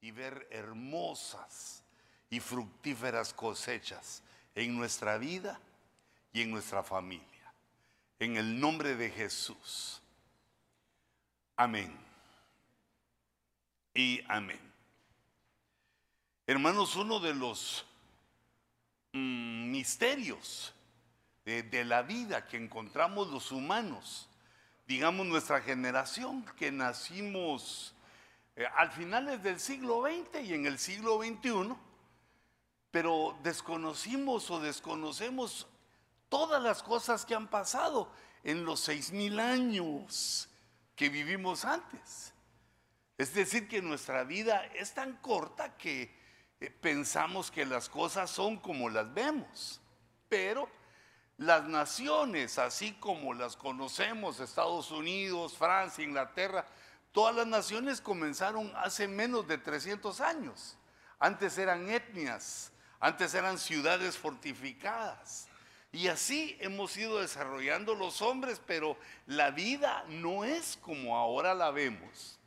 y ver hermosas y fructíferas cosechas en nuestra vida y en nuestra familia. En el nombre de Jesús. Amén. Y amén. Hermanos, uno de los mm, misterios de, la vida que encontramos los humanos, digamos nuestra generación, que nacimos eh, al finales del siglo XX y en el siglo XXI, pero desconocimos o desconocemos todas las cosas que han pasado en los seis mil años que vivimos antes. Es decir, que nuestra vida es tan corta que eh, pensamos que las cosas son como las vemos, pero las naciones, así como las conocemos, Estados Unidos, Francia, Inglaterra, todas las naciones comenzaron hace menos de 300 años. Antes eran etnias, antes eran ciudades fortificadas. Y así hemos ido desarrollando los hombres, pero la vida no es como ahora la vemos.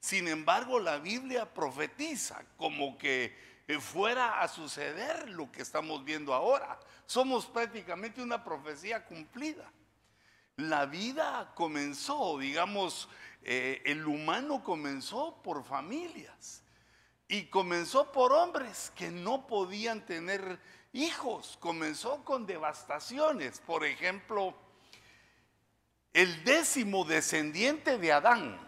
Sin embargo, la Biblia profetiza como que eh, fuera a suceder lo que estamos viendo ahora. Somos prácticamente una profecía cumplida. La vida comenzó, digamos, eh, el humano comenzó por familias y comenzó por hombres que no podían tener hijos, comenzó con devastaciones. Por ejemplo, el décimo descendiente de Adán,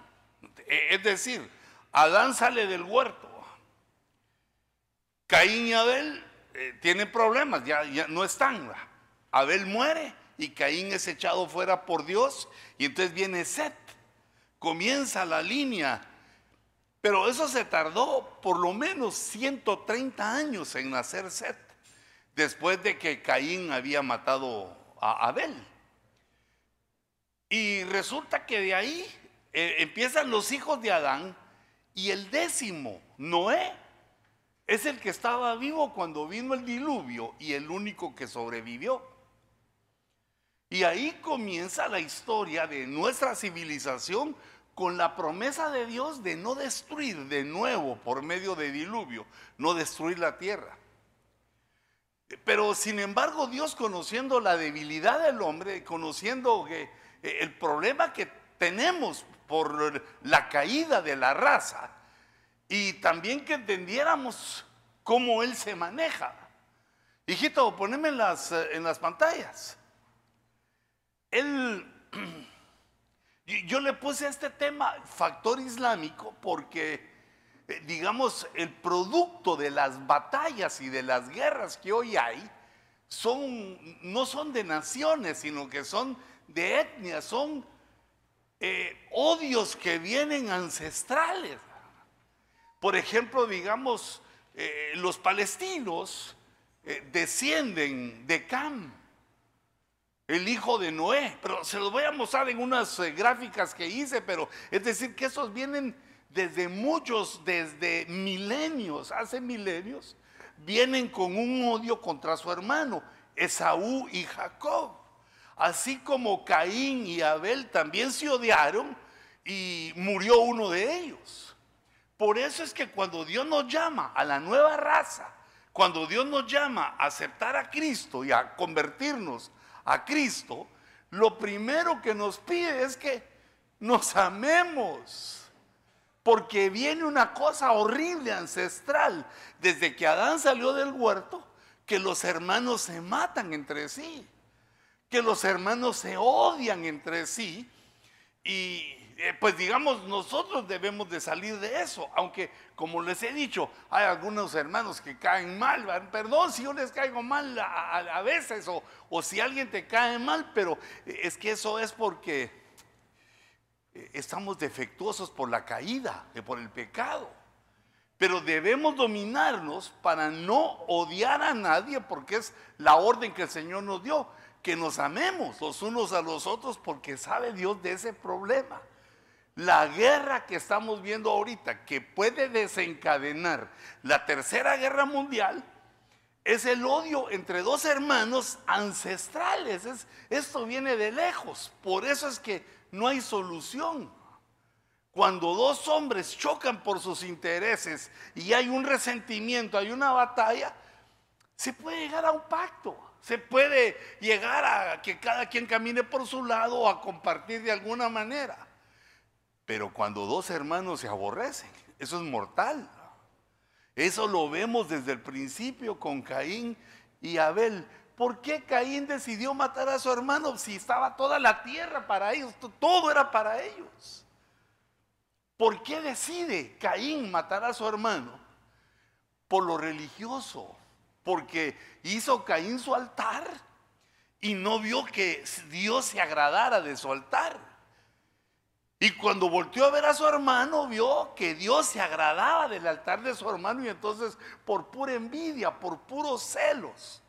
e, es decir, Adán sale del huerto, Caín y Abel eh, tienen problemas, ya, ya no están. Abel muere y Caín es echado fuera por Dios y entonces viene Set. Comienza la línea, pero eso se tardó por lo menos 130 años en nacer Set, después de que Caín había matado a Abel. Y resulta que de ahí eh, empiezan los hijos de Adán y el décimo, Noé, es el que estaba vivo cuando vino el diluvio y el único que sobrevivió. Y ahí comienza la historia de nuestra civilización con la promesa de Dios de no destruir de nuevo por medio de diluvio, no destruir la tierra. Pero sin embargo Dios conociendo la debilidad del hombre, conociendo eh, el problema que tenemos por la caída de la raza, y también que entendiéramos cómo Él se maneja. Hijito, poneme en las, eh, en las pantallas. Él, yo le puse a este tema factor islámico porque, eh, digamos, el producto de las batallas y de las guerras que hoy hay son, no son de naciones, sino que son de etnias, son eh, odios que vienen ancestrales. Por ejemplo, digamos, eh, los palestinos descienden de Cam, el hijo de Noé. Pero se los voy a mostrar en unas eh, gráficas que hice, pero es decir, que esos vienen desde muchos, desde milenios, hace milenios, vienen con un odio contra su hermano, Esaú y Jacob. Así como Caín y Abel también se odiaron y murió uno de ellos. Por eso es que cuando Dios nos llama a la nueva raza, cuando Dios nos llama a aceptar a Cristo y a convertirnos a Cristo, lo primero que nos pide es que nos amemos. Porque viene una cosa horrible, ancestral, desde que Adán salió del huerto, que los hermanos se matan entre sí, que los hermanos se odian entre sí y eh, pues digamos, nosotros debemos de salir de eso, aunque como les he dicho, hay algunos hermanos que caen mal, perdón si yo les caigo mal a, veces, o, o, si alguien te cae mal, pero es que eso es porque eh, estamos defectuosos por la caída, por el pecado. Pero debemos dominarnos para no odiar a nadie, porque es la orden que el Señor nos dio, que nos amemos los unos a los otros, porque sabe Dios de ese problema. La guerra que estamos viendo ahorita, que puede desencadenar la tercera guerra mundial, es el odio entre dos hermanos ancestrales. esto viene de lejos. Por eso es que no hay solución. cuando dos hombres chocan por sus intereses y hay un resentimiento, hay una batalla, se puede llegar a un pacto. Se puede llegar a que cada quien camine por su lado o a compartir de alguna manera. Pero cuando dos hermanos se aborrecen, eso es mortal. Eso lo vemos desde el principio con Caín y Abel. ¿Por qué Caín decidió matar a su hermano si estaba toda la tierra para ellos? Todo era para ellos. ¿Por qué decide Caín matar a su hermano? Por lo religioso porque hizo Caín su altar y no vio que Dios se agradara de su altar. Y cuando volteó a ver a su hermano, vio que Dios se agradaba del altar de su hermano y entonces por pura envidia, por puros celos,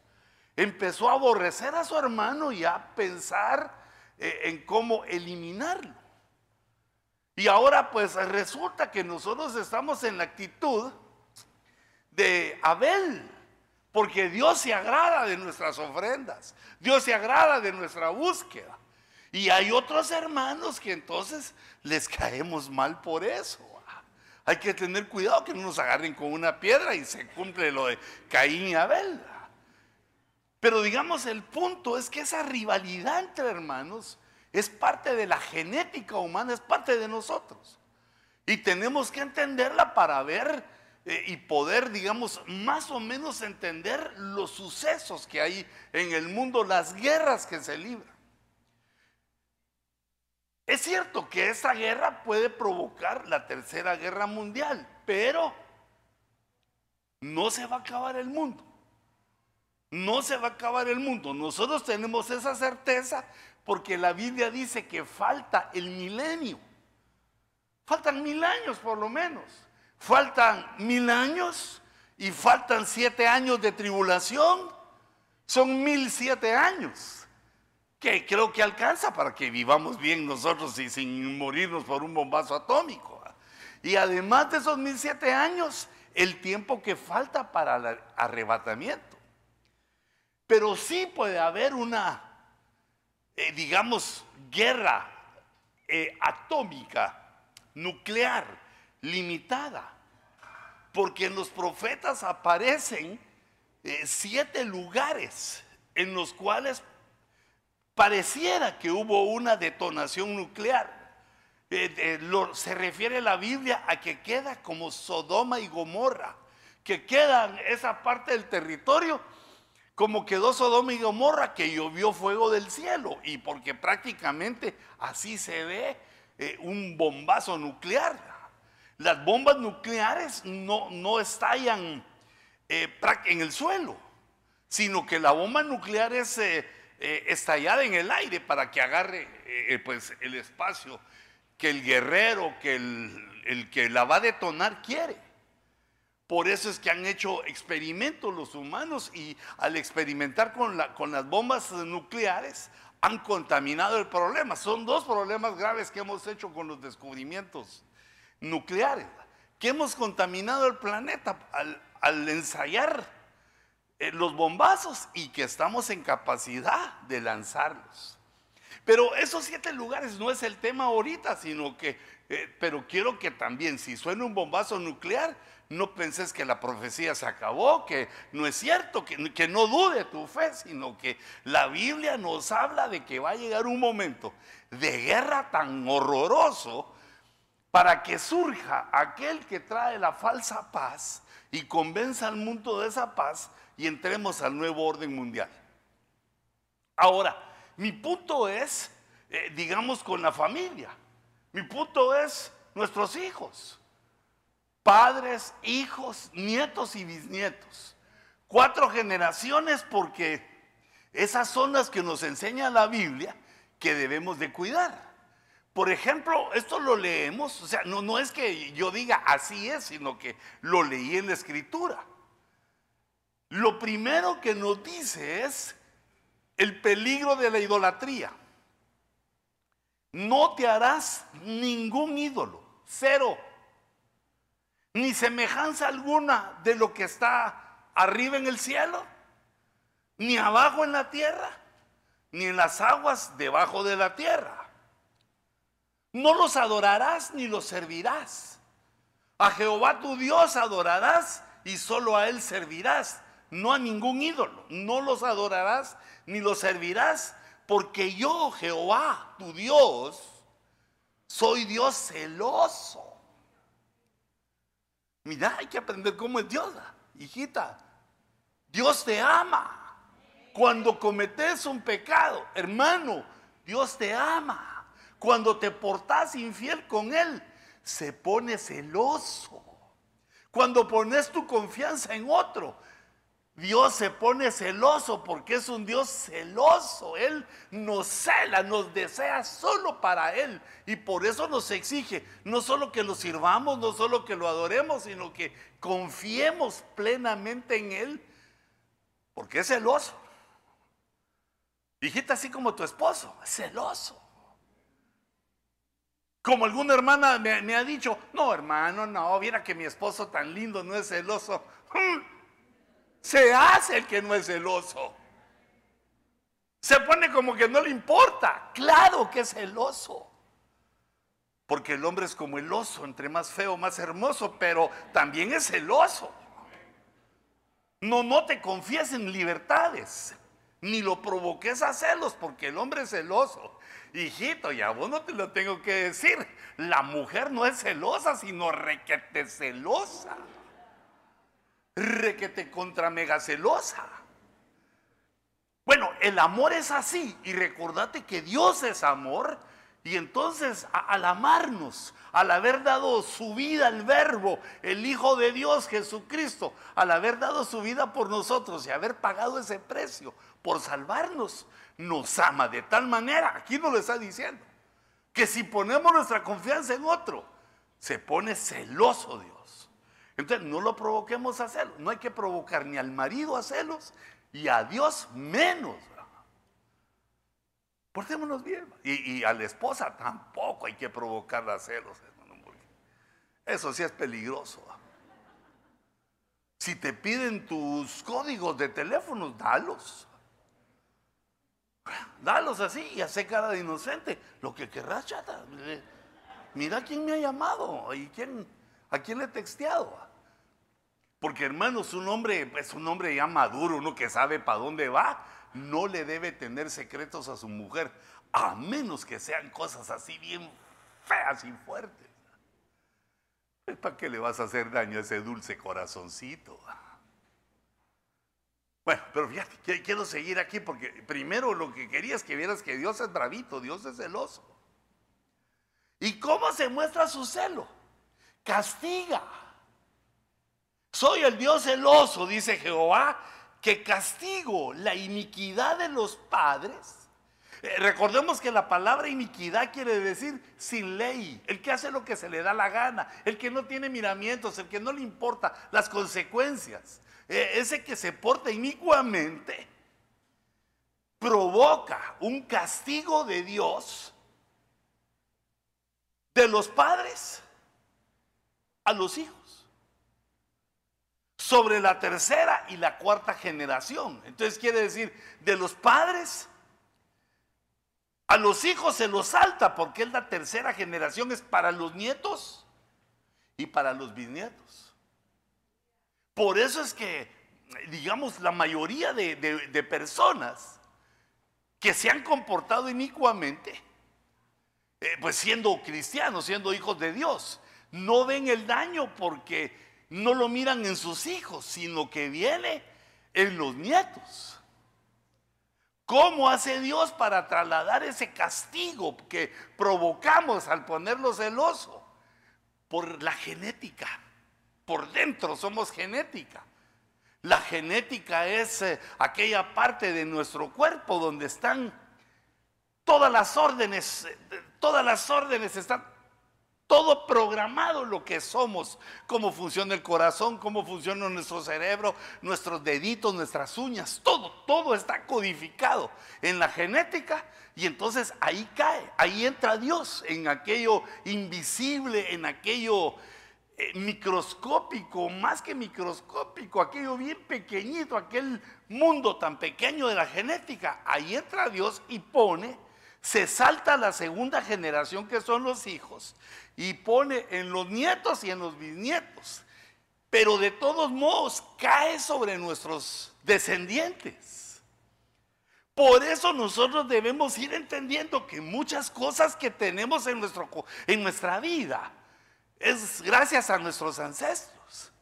empezó a aborrecer a su hermano y a pensar eh, en cómo eliminarlo. Y ahora pues resulta que nosotros estamos en la actitud de Abel. Porque Dios se agrada de nuestras ofrendas. Dios se agrada de nuestra búsqueda. Y hay otros hermanos que entonces les caemos mal por eso. Hay que tener cuidado que no nos agarren con una piedra y se cumple lo de Caín y Abel. Pero digamos, el punto es que esa rivalidad entre hermanos es parte de la genética humana, es parte de nosotros. Y tenemos que entenderla para ver eh, y poder, digamos, más o menos entender los sucesos que hay en el mundo, las guerras que se libran. Es cierto que esa guerra puede provocar la tercera guerra mundial, pero no se va a acabar el mundo. No se va a acabar el mundo. Nosotros tenemos esa certeza porque la Biblia dice que falta el milenio. Faltan mil años por lo menos faltan mil años y faltan siete años de tribulación, son mil siete años, que creo que alcanza para que vivamos bien nosotros y sin morirnos por un bombazo atómico. Y además de esos mil siete años, el tiempo que falta para el arrebatamiento. Pero sí puede haber una, eh, digamos, guerra eh, atómica, nuclear, limitada porque en los profetas aparecen eh, siete lugares en los cuales pareciera que hubo una detonación nuclear. Eh, se refiere la Biblia a que queda como Sodoma y Gomorra, que quedan esa parte del territorio como quedó Sodoma y Gomorra, que llovió fuego del cielo, y porque prácticamente así se ve eh, un bombazo nuclear. Las bombas nucleares no, no estallan eh, en el suelo, sino que la bomba nuclear es eh, eh, estallada en el aire para que agarre pues, el espacio que el guerrero, que el, que la va a detonar quiere. Por eso es que han hecho experimentos los humanos y al experimentar con, la, con las bombas nucleares han contaminado el problema. Son dos problemas graves que hemos hecho con los descubrimientos nucleares, que hemos contaminado el planeta al, ensayar eh, los bombazos y que estamos en capacidad de lanzarlos. Pero esos siete lugares no es el tema ahorita, sino que, eh, pero quiero que también, si suena un bombazo nuclear, no penses que la profecía se acabó, que no es cierto, que, que, no dude tu fe, sino que la Biblia nos habla de que va a llegar un momento de guerra tan horroroso para que surja aquel que trae la falsa paz y convenza al mundo de esa paz y entremos al nuevo orden mundial. Ahora, mi punto es, eh, digamos, con la familia. Mi punto es nuestros hijos. Padres, hijos, nietos y bisnietos. Cuatro generaciones porque esas son las que nos enseña la Biblia que debemos de cuidar. Por ejemplo, esto lo leemos, o sea, no, no es que yo diga así es, sino que lo leí en la escritura. Lo primero que nos dice es el peligro de la idolatría. No te harás ningún ídolo, cero, ni semejanza alguna de lo que está arriba en el cielo, ni abajo en la tierra, ni en las aguas debajo de la tierra. No los adorarás ni los servirás. A Jehová tu Dios adorarás y solo a Él servirás, no a ningún ídolo. No los adorarás ni los servirás, porque yo, Jehová, tu Dios, soy Dios celoso. Mira, hay que aprender cómo es Dios, hijita. Dios te ama. Cuando cometes un pecado, hermano, Dios te ama. Cuando te portas infiel con Él, se pone celoso. Cuando pones tu confianza en otro, Dios se pone celoso porque es un Dios celoso. Él nos cela, nos desea solo para Él. Y por eso nos exige no solo que lo sirvamos, no solo que lo adoremos, sino que confiemos plenamente en Él. Porque es celoso. Hijita, así como tu esposo, es celoso. Como alguna hermana me, me ha dicho, no hermano, no, viera que mi esposo tan lindo no es celoso. Se hace el que no es celoso. Se pone como que no le importa. Claro que es celoso. Porque el hombre es como el oso, entre más feo, más hermoso, pero también es celoso. No, no te confíes en libertades, ni lo provoques a celos, porque el hombre es celoso. Hijito, ya vos no te lo tengo que decir. La mujer no es celosa, sino requete celosa requete contra mega celosa. Bueno, el amor es así y recordate que Dios es amor y entonces al amarnos, al haber dado su vida al verbo, el Hijo de Dios Jesucristo, al haber dado su vida por nosotros y haber pagado ese precio por salvarnos, nos ama de tal manera, aquí nos lo está diciendo, que si ponemos nuestra confianza en otro, se pone celoso Dios. Entonces no lo provoquemos a celos. No hay que provocar ni al marido a celos y a Dios menos. Portémonos bien. Y, a la esposa tampoco hay que provocarla a celos. Eso sí es peligroso. Si te piden tus códigos de teléfono, dalos. Dalos así y hace cara de inocente. Lo que querrás, chata. Mira quién me ha llamado y quién ¿A quién le he texteado? Porque hermanos, un hombre es un hombre ya maduro, uno que sabe para dónde va, no le debe tener secretos a su mujer, a menos que sean cosas así bien feas y fuertes. ¿Para qué le vas a hacer daño a ese dulce corazoncito? Bueno, pero fíjate, quiero seguir aquí porque primero lo que quería es que vieras que Dios es bravito, Dios es celoso. ¿Y cómo se muestra su celo? Castiga. Soy el Dios celoso, dice Jehová, que castigo la iniquidad de los padres. Eh, recordemos que la palabra iniquidad quiere decir sin ley, el que hace lo que se le da la gana, el que no tiene miramientos, el que no le importa las consecuencias, eh, ese que se porta inicuamente, provoca un castigo de Dios de los padres a los hijos. Sobre la tercera y la cuarta generación. Entonces quiere decir, de los padres a los hijos se los salta porque es la tercera generación, es para los nietos y para los bisnietos. Por eso es que, digamos, la mayoría de, personas que se han comportado inicuamente, eh, pues siendo cristianos, siendo hijos de Dios, no ven el daño porque no lo miran en sus hijos, sino que viene en los nietos. ¿Cómo hace Dios para trasladar ese castigo que provocamos al ponerlo celoso? Por la genética. Por dentro somos genética. La genética es eh, aquella parte de nuestro cuerpo donde están todas las órdenes, eh, todas las órdenes están todo programado lo que somos, cómo funciona el corazón, cómo funciona nuestro cerebro, nuestros deditos, nuestras uñas, todo, todo está codificado en la genética y entonces ahí cae, ahí entra Dios en aquello invisible, en aquello eh, microscópico, más que microscópico, aquello bien pequeñito, aquel mundo tan pequeño de la genética, ahí entra Dios y pone se salta la segunda generación que son los hijos y pone en los nietos y en los bisnietos. Pero de todos modos cae sobre nuestros descendientes. Por eso nosotros debemos ir entendiendo que muchas cosas que tenemos en, nuestro, en nuestra vida es gracias a nuestros ancestros.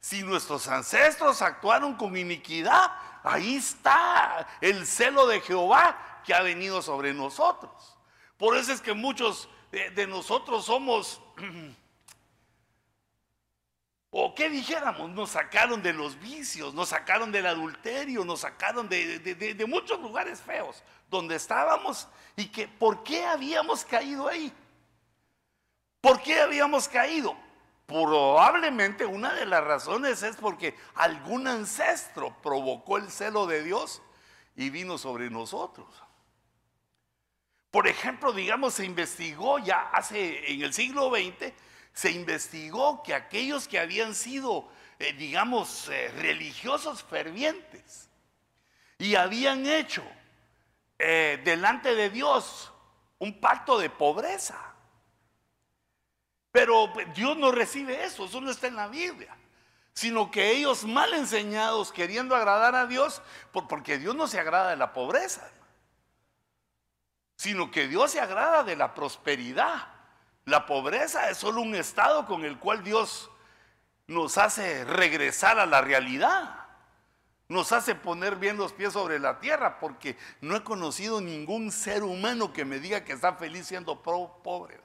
Si nuestros ancestros actuaron con iniquidad, ahí está el celo de Jehová que ha venido sobre nosotros. Por eso es que muchos de, nosotros somos, o qué dijéramos, nos sacaron de los vicios, nos sacaron del adulterio, nos sacaron de, muchos lugares feos donde estábamos y que por qué habíamos caído ahí. ¿Por qué habíamos caído? Probablemente una de las razones es porque algún ancestro provocó el celo de Dios y vino sobre nosotros. Por ejemplo, digamos, se investigó ya hace en el siglo XX, se investigó que aquellos que habían sido, eh, digamos, eh, religiosos fervientes y habían hecho eh, delante de Dios un pacto de pobreza pero pues, Dios no recibe eso, eso no está en la Biblia. Sino que ellos mal enseñados, queriendo agradar a Dios, porque Dios no se agrada de la pobreza, sino que Dios se agrada de la prosperidad. La pobreza es solo un estado con el cual Dios nos hace regresar a la realidad. Nos hace poner bien los pies sobre la tierra, porque no he conocido ningún ser humano que me diga que está feliz siendo pobre.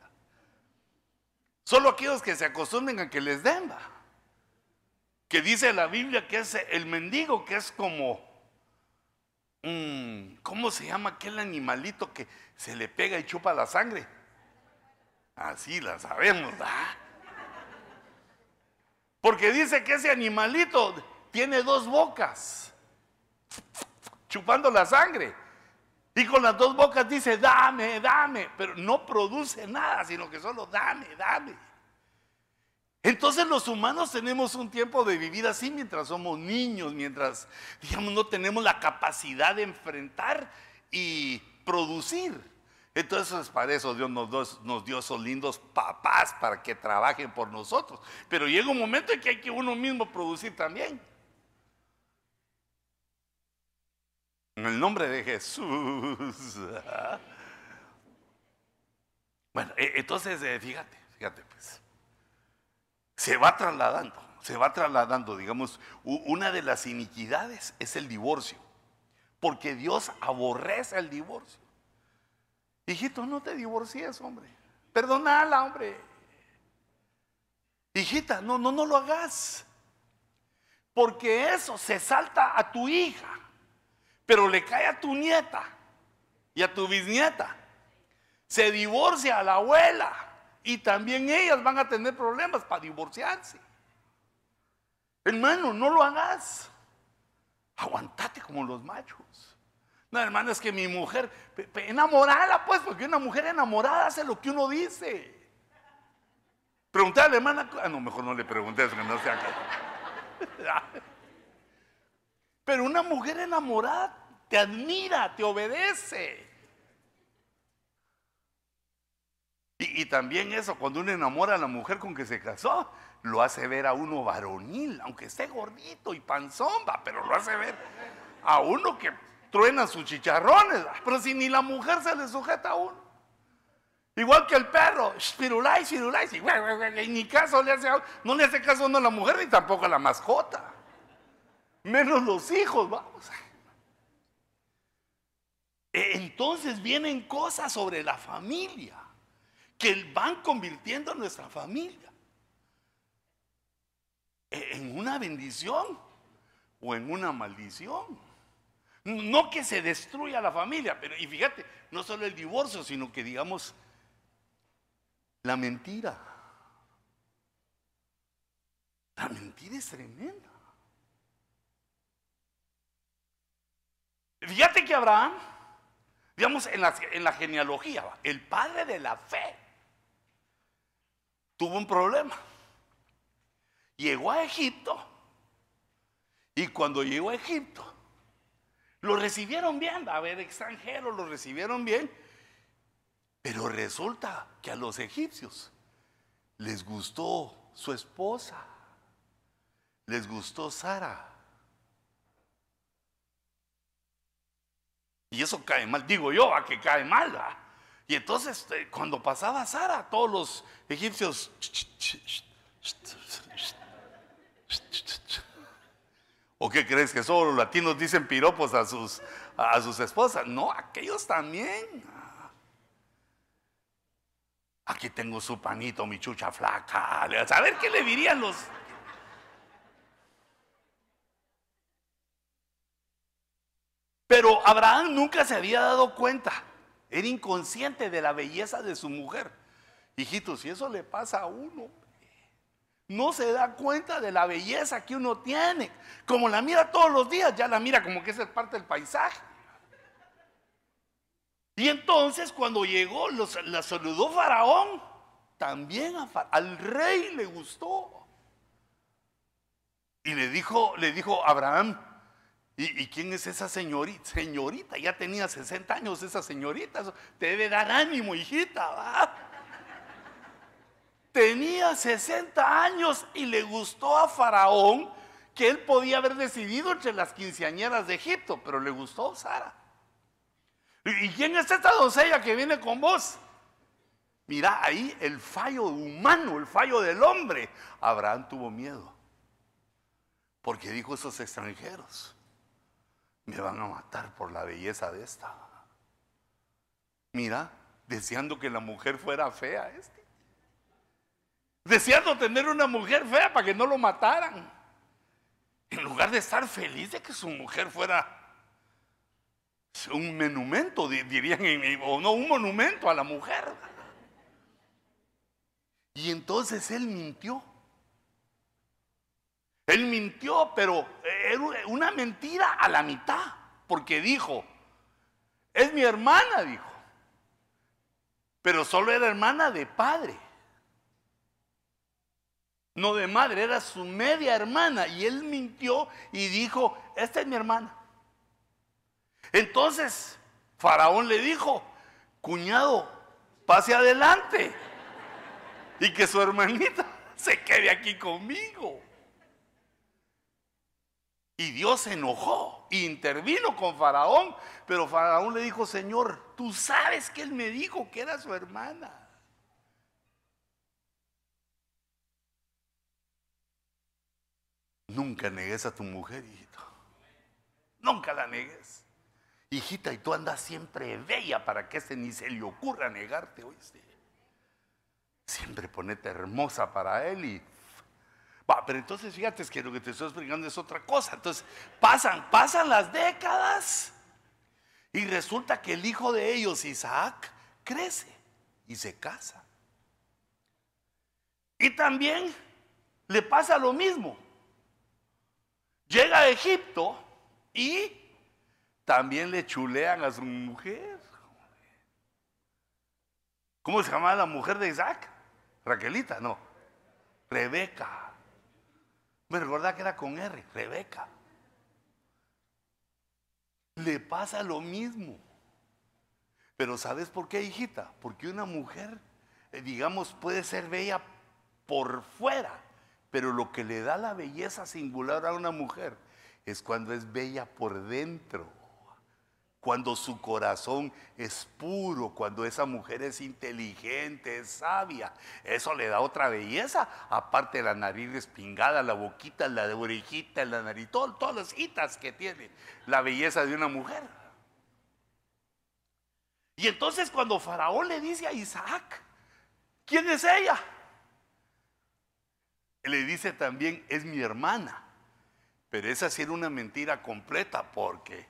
Solo aquellos que se acostumbren a que les den. Que dice la Biblia que es el mendigo, que es como, ¿cómo se llama aquel animalito que se le pega y chupa la sangre? Así la sabemos, Porque dice que ese animalito tiene dos bocas, chupando la sangre. Y con las dos bocas dice, dame, dame, pero no produce nada, sino que solo dame, dame. Entonces los humanos tenemos un tiempo de vivir así mientras somos niños, mientras, digamos, no tenemos la capacidad de enfrentar y producir. Entonces para eso Dios nos, nos dio esos lindos papás para que trabajen por nosotros. Pero llega un momento en que hay que uno mismo producir también. En el nombre de Jesús. Bueno, e, entonces, eh, fíjate, fíjate pues. Se va trasladando, se va trasladando, digamos, una de las iniquidades es el divorcio. Porque Dios aborrece el divorcio. Hijito, no te divorcies, hombre. Perdonala, hombre. Hijita, no, no, no lo hagas. Porque eso se salta a tu hija pero le cae a tu nieta y a tu bisnieta. Se divorcia a la abuela y también ellas van a tener problemas para divorciarse. Hermano, no lo hagas. Aguantate como los machos. No, hermano, es que mi mujer, enamorada pues, porque una mujer enamorada hace lo que uno dice. Pregunté a la hermana, ah, no, mejor no le pregunté, que no sea Pero una mujer enamorada te admira, te obedece. Y, también eso, cuando uno enamora a la mujer con que se casó, lo hace ver a uno varonil, aunque esté gordito y panzomba, pero lo hace ver a uno que truena sus chicharrones. Pero si ni la mujer se le sujeta a uno. Igual que el perro, spirulais, spirulais, y ni caso le hace, no le hace caso a la mujer ni tampoco a la mascota menos los hijos, vamos. E, entonces vienen cosas sobre la familia que van convirtiendo a nuestra familia e, en una bendición o en una maldición. No que se destruya la familia, pero y fíjate, no solo el divorcio, sino que digamos la mentira. La mentira es tremenda. Fíjate que Abraham, digamos en la, genealogía, el padre de la fe, tuvo un problema. Llegó a Egipto y cuando llegó a Egipto, lo recibieron bien, a ver, extranjeros lo recibieron bien, Pero resulta que a los egipcios les gustó su esposa, les gustó Sara. Y eso cae mal, digo yo, a que cae mal. Y entonces eh, cuando pasaba Sara, todos los egipcios... ¿O qué crees que solo los latinos dicen piropos a sus, a sus esposas? No, aquellos también. Aquí tengo su panito, mi chucha flaca. A ver qué le dirían los... Pero Abraham nunca se había dado cuenta. Era inconsciente de la belleza de su mujer. Hijitos, si eso le pasa a uno, no se da cuenta de la belleza que uno tiene. Como la mira todos los días, ya la mira como que es parte del paisaje. Y entonces cuando llegó, la saludó Faraón. También al rey le gustó. Y le dijo, le dijo Abraham, ¿y, quién es esa señorita? Señorita, ya tenía 60 años esa señorita. Te debe dar ánimo, hijita. Tenía 60 años y le gustó a Faraón que él podía haber decidido entre las quinceañeras de Egipto, pero le gustó Sara. ¿Y quién es esta doncella que viene con vos? Mira ahí el fallo humano, el fallo del hombre. Abraham tuvo miedo. Porque dijo esos extranjeros, me van a matar por la belleza de esta. Mira, deseando que la mujer fuera fea este deseando tener una mujer fea para que no lo mataran. En lugar de estar feliz de que su mujer fuera un monumento, dirían, o no, un monumento a la mujer. Y entonces él mintió. Él mintió, pero era una mentira a la mitad, porque dijo, es mi hermana, dijo, pero solo era hermana de padre no de madre, era su media hermana. Y él mintió y dijo, esta es mi hermana. Entonces, Faraón le dijo, cuñado, pase adelante. Y que su hermanita se quede aquí conmigo. Y Dios se enojó, intervino con Faraón, pero Faraón le dijo, Señor, tú sabes que él me dijo que era su hermana. Nunca negues a tu mujer, hijito. Nunca la negues. Hijita, y tú andas siempre bella para que este ni se le ocurra negarte, oíste. Siempre ponete hermosa para él y. Va, pero entonces fíjate es que lo que te estoy explicando es otra cosa. Entonces, pasan, pasan las décadas. Y resulta que el hijo de ellos, Isaac, crece y se casa. Y también le pasa lo mismo. Llega a Egipto y también le chulean a su mujer. ¿Cómo se llamaba la mujer de Isaac? Raquelita, no. Rebeca. Me recordaba que era con R, Rebeca. Le pasa lo mismo. Pero ¿sabes por qué, hijita? Porque una mujer, eh, digamos, puede ser bella por fuera, pero lo que le da la belleza singular a una mujer es cuando es bella por dentro, cuando su corazón es puro, cuando esa mujer es inteligente, es sabia. Eso le da otra belleza, aparte de la nariz respingada, la boquita, la orejita, la nariz, todas las hitas que tiene la belleza de una mujer. Y entonces cuando Faraón le dice a Isaac, ¿quién es ella? Le dice también, es mi hermana. Pero esa sí era una mentira completa porque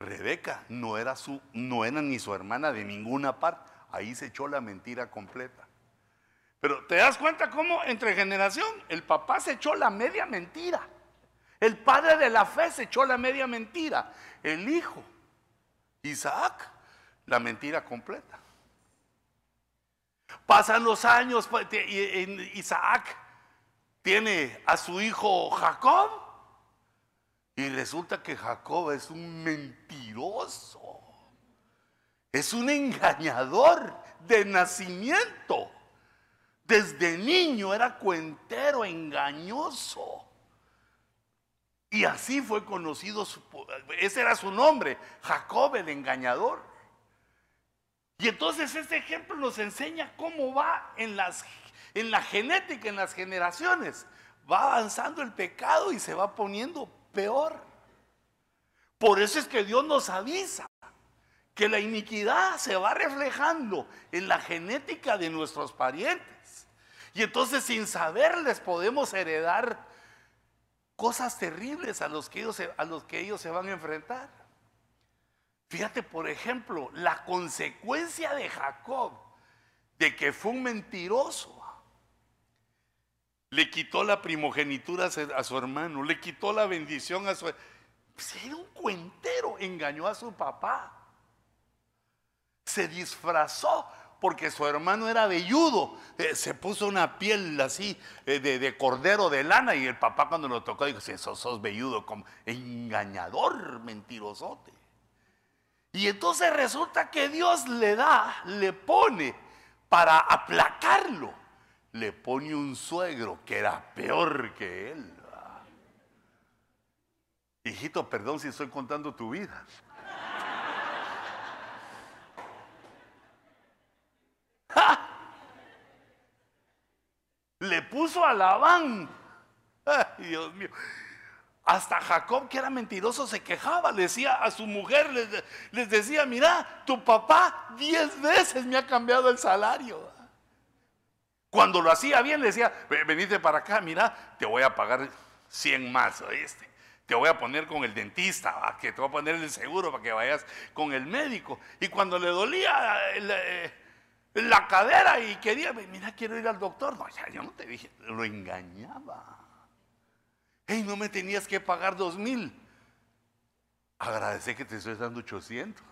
Rebeca no era, su, no era ni su hermana de ninguna parte. Ahí se echó la mentira completa. Pero te das cuenta cómo entre generación el papá se echó la media mentira. El padre de la fe se echó la media mentira. El hijo, Isaac, la mentira completa. Pasan los años, y Isaac tiene a su hijo Jacob. Y resulta que Jacob es un mentiroso. es un engañador de nacimiento. Desde niño era cuentero, engañoso. Y así fue conocido, ese era su nombre, Jacob el engañador. Y entonces este ejemplo nos enseña cómo va en, las, en la genética, en las generaciones. Va avanzando el pecado y se va poniendo peor. Por eso es que Dios nos avisa que la iniquidad se va reflejando en la genética de nuestros parientes. Y entonces sin saber les podemos heredar cosas terribles a los que ellos, a los que ellos se van a enfrentar. Fíjate, por ejemplo, la consecuencia de Jacob, de que fue un mentiroso, le quitó la primogenitura a su hermano, le quitó la bendición a su. Pues era un cuentero, engañó a su papá. Se disfrazó porque su hermano era velludo. Eh, se puso una piel así eh, de, cordero de lana y el papá cuando lo tocó dijo, sos, sos velludo, como engañador, mentirosote. Y entonces resulta que Dios le da, le pone para aplacarlo, le pone un suegro que era peor que él. Hijito, perdón si estoy contando tu vida. Le puso a. Ay, Dios mío. Hasta Jacob, que era mentiroso, se quejaba. Le decía a su mujer, les, decía, mira, tu papá diez veces me ha cambiado el salario. Cuando lo hacía bien, le decía, venite para acá, mira, te voy a pagar 100 más, ¿oíste? te voy a poner con el dentista, que te voy a poner el seguro para que vayas con el médico. Y cuando le dolía eh, la, cadera y quería, mira, quiero ir al doctor. No, ya yo no te dije, lo engañaba. Hey, no me tenías que pagar dos mil. Agradece que te estoy dando 800.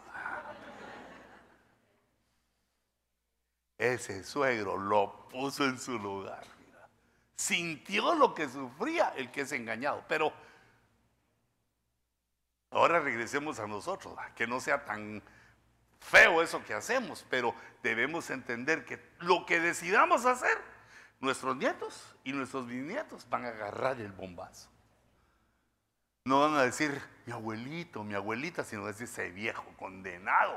Ese suegro lo puso en su lugar. Sintió lo que sufría el que es engañado. Pero Ahora regresemos a nosotros, que no sea tan feo eso que hacemos, pero debemos entender que lo que decidamos hacer, nuestros nietos y nuestros bisnietos van a agarrar el bombazo. No van a decir mi abuelito, mi abuelita, sino decir ese viejo condenado.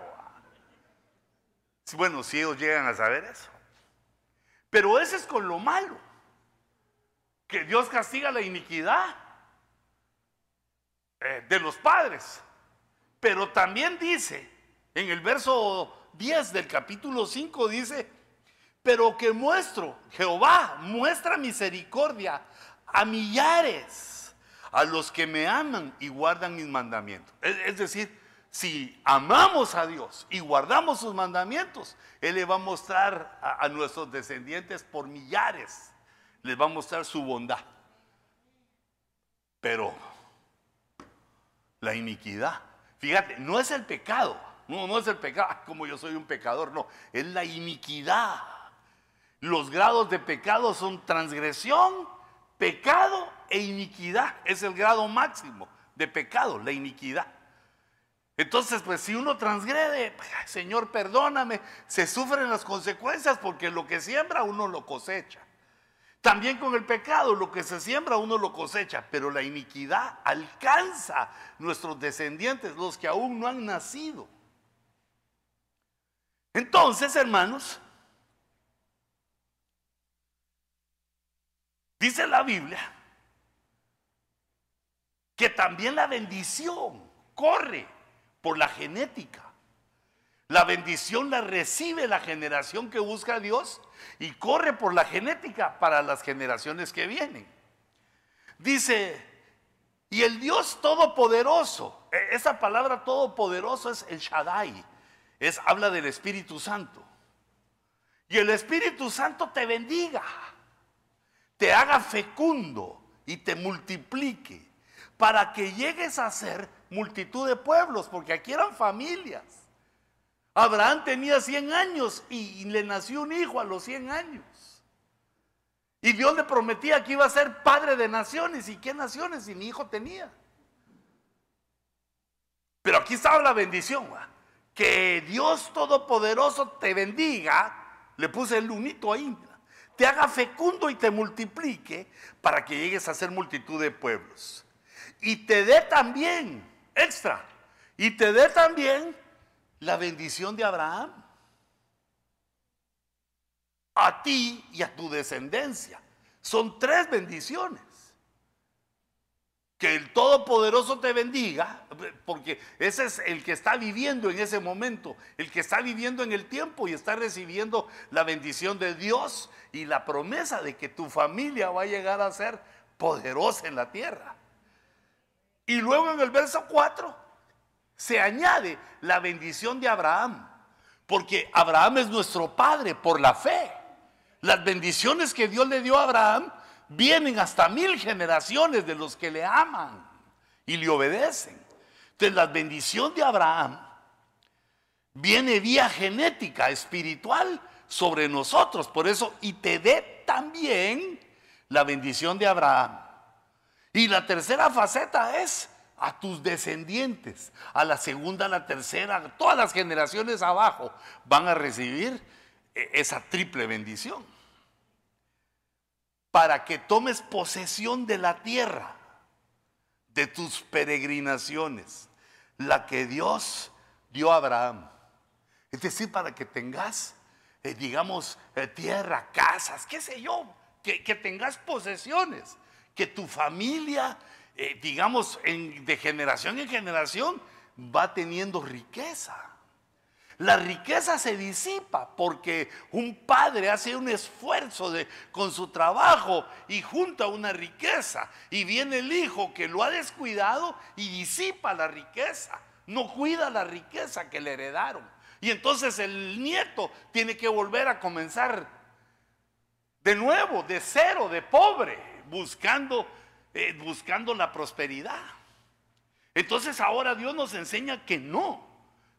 Bueno, si ellos llegan a saber eso. Pero ese es con lo malo, que Dios castiga la iniquidad eh, de los padres. Pero también dice, en el verso 10 del capítulo 5 dice, pero que muestro, Jehová muestra misericordia a millares, a los que me aman y guardan mis mandamientos. Es, decir, si amamos a Dios y guardamos sus mandamientos, Él le va a mostrar a nuestros descendientes por millares, les va a mostrar su bondad. Pero la iniquidad. Fíjate, no es el pecado, no, no es el pecado, como yo soy un pecador, no, es la iniquidad. Los grados de pecado son transgresión, pecado e iniquidad. Es el grado máximo de pecado, la iniquidad. Entonces, pues si uno transgrede, pues, Señor, perdóname, se sufren las consecuencias porque lo que siembra uno lo cosecha. También con el pecado, lo que se siembra uno lo cosecha, pero la iniquidad alcanza nuestros descendientes, los que aún no han nacido. Entonces, hermanos, dice la Biblia que también la bendición corre por la genética. La bendición la recibe la generación que busca a Dios y corre por la genética para las generaciones que vienen. Dice, y el Dios todopoderoso, e, esa palabra todopoderoso es el Shaddai, es habla del Espíritu Santo. Y el Espíritu Santo te bendiga, te haga fecundo y te multiplique para que llegues a ser multitud de pueblos, porque aquí eran familias. Abraham tenía 100 años y le nació un hijo a los 100 años. Y Dios le prometía que iba a ser padre de naciones. ¿Y qué naciones? Y mi hijo tenía. Pero aquí estaba la bendición. que Dios Todopoderoso te bendiga, le puse el lunito ahí, te haga fecundo y te multiplique para que llegues a ser multitud de pueblos. Y te dé también, extra, y te dé también la bendición de Abraham. A ti y a tu descendencia. Son tres bendiciones que el Todopoderoso te bendiga, porque ese es el que está viviendo en ese momento, el que está viviendo en el tiempo y está recibiendo la bendición de Dios y la promesa de que tu familia va a llegar a ser poderosa en la tierra. Y luego en el verso 4 se añade la bendición de Abraham, porque Abraham es nuestro padre por la fe. Las bendiciones que Dios le dio a Abraham vienen hasta mil generaciones de los que le aman y le obedecen. Entonces la bendición de Abraham viene vía genética, espiritual sobre nosotros. Por eso, y te dé también la bendición de Abraham. Y la tercera faceta es a tus descendientes, a la segunda, a la tercera, todas las generaciones abajo van a recibir eh, esa triple bendición para que tomes posesión de la tierra, de tus peregrinaciones, la que Dios dio a Abraham. Es decir, para que tengas, eh, digamos, eh, tierra, casas, qué sé yo, que, tengas posesiones, que tu familia, eh, digamos, de generación en generación, va teniendo riqueza. La riqueza se disipa porque un padre hace un esfuerzo de, con su trabajo y junta una riqueza. Y viene el hijo que lo ha descuidado y disipa la riqueza. No cuida la riqueza que le heredaron. Y entonces el nieto tiene que volver a comenzar de nuevo, de cero, de pobre, buscando, eh, buscando la prosperidad. Entonces ahora Dios nos enseña que no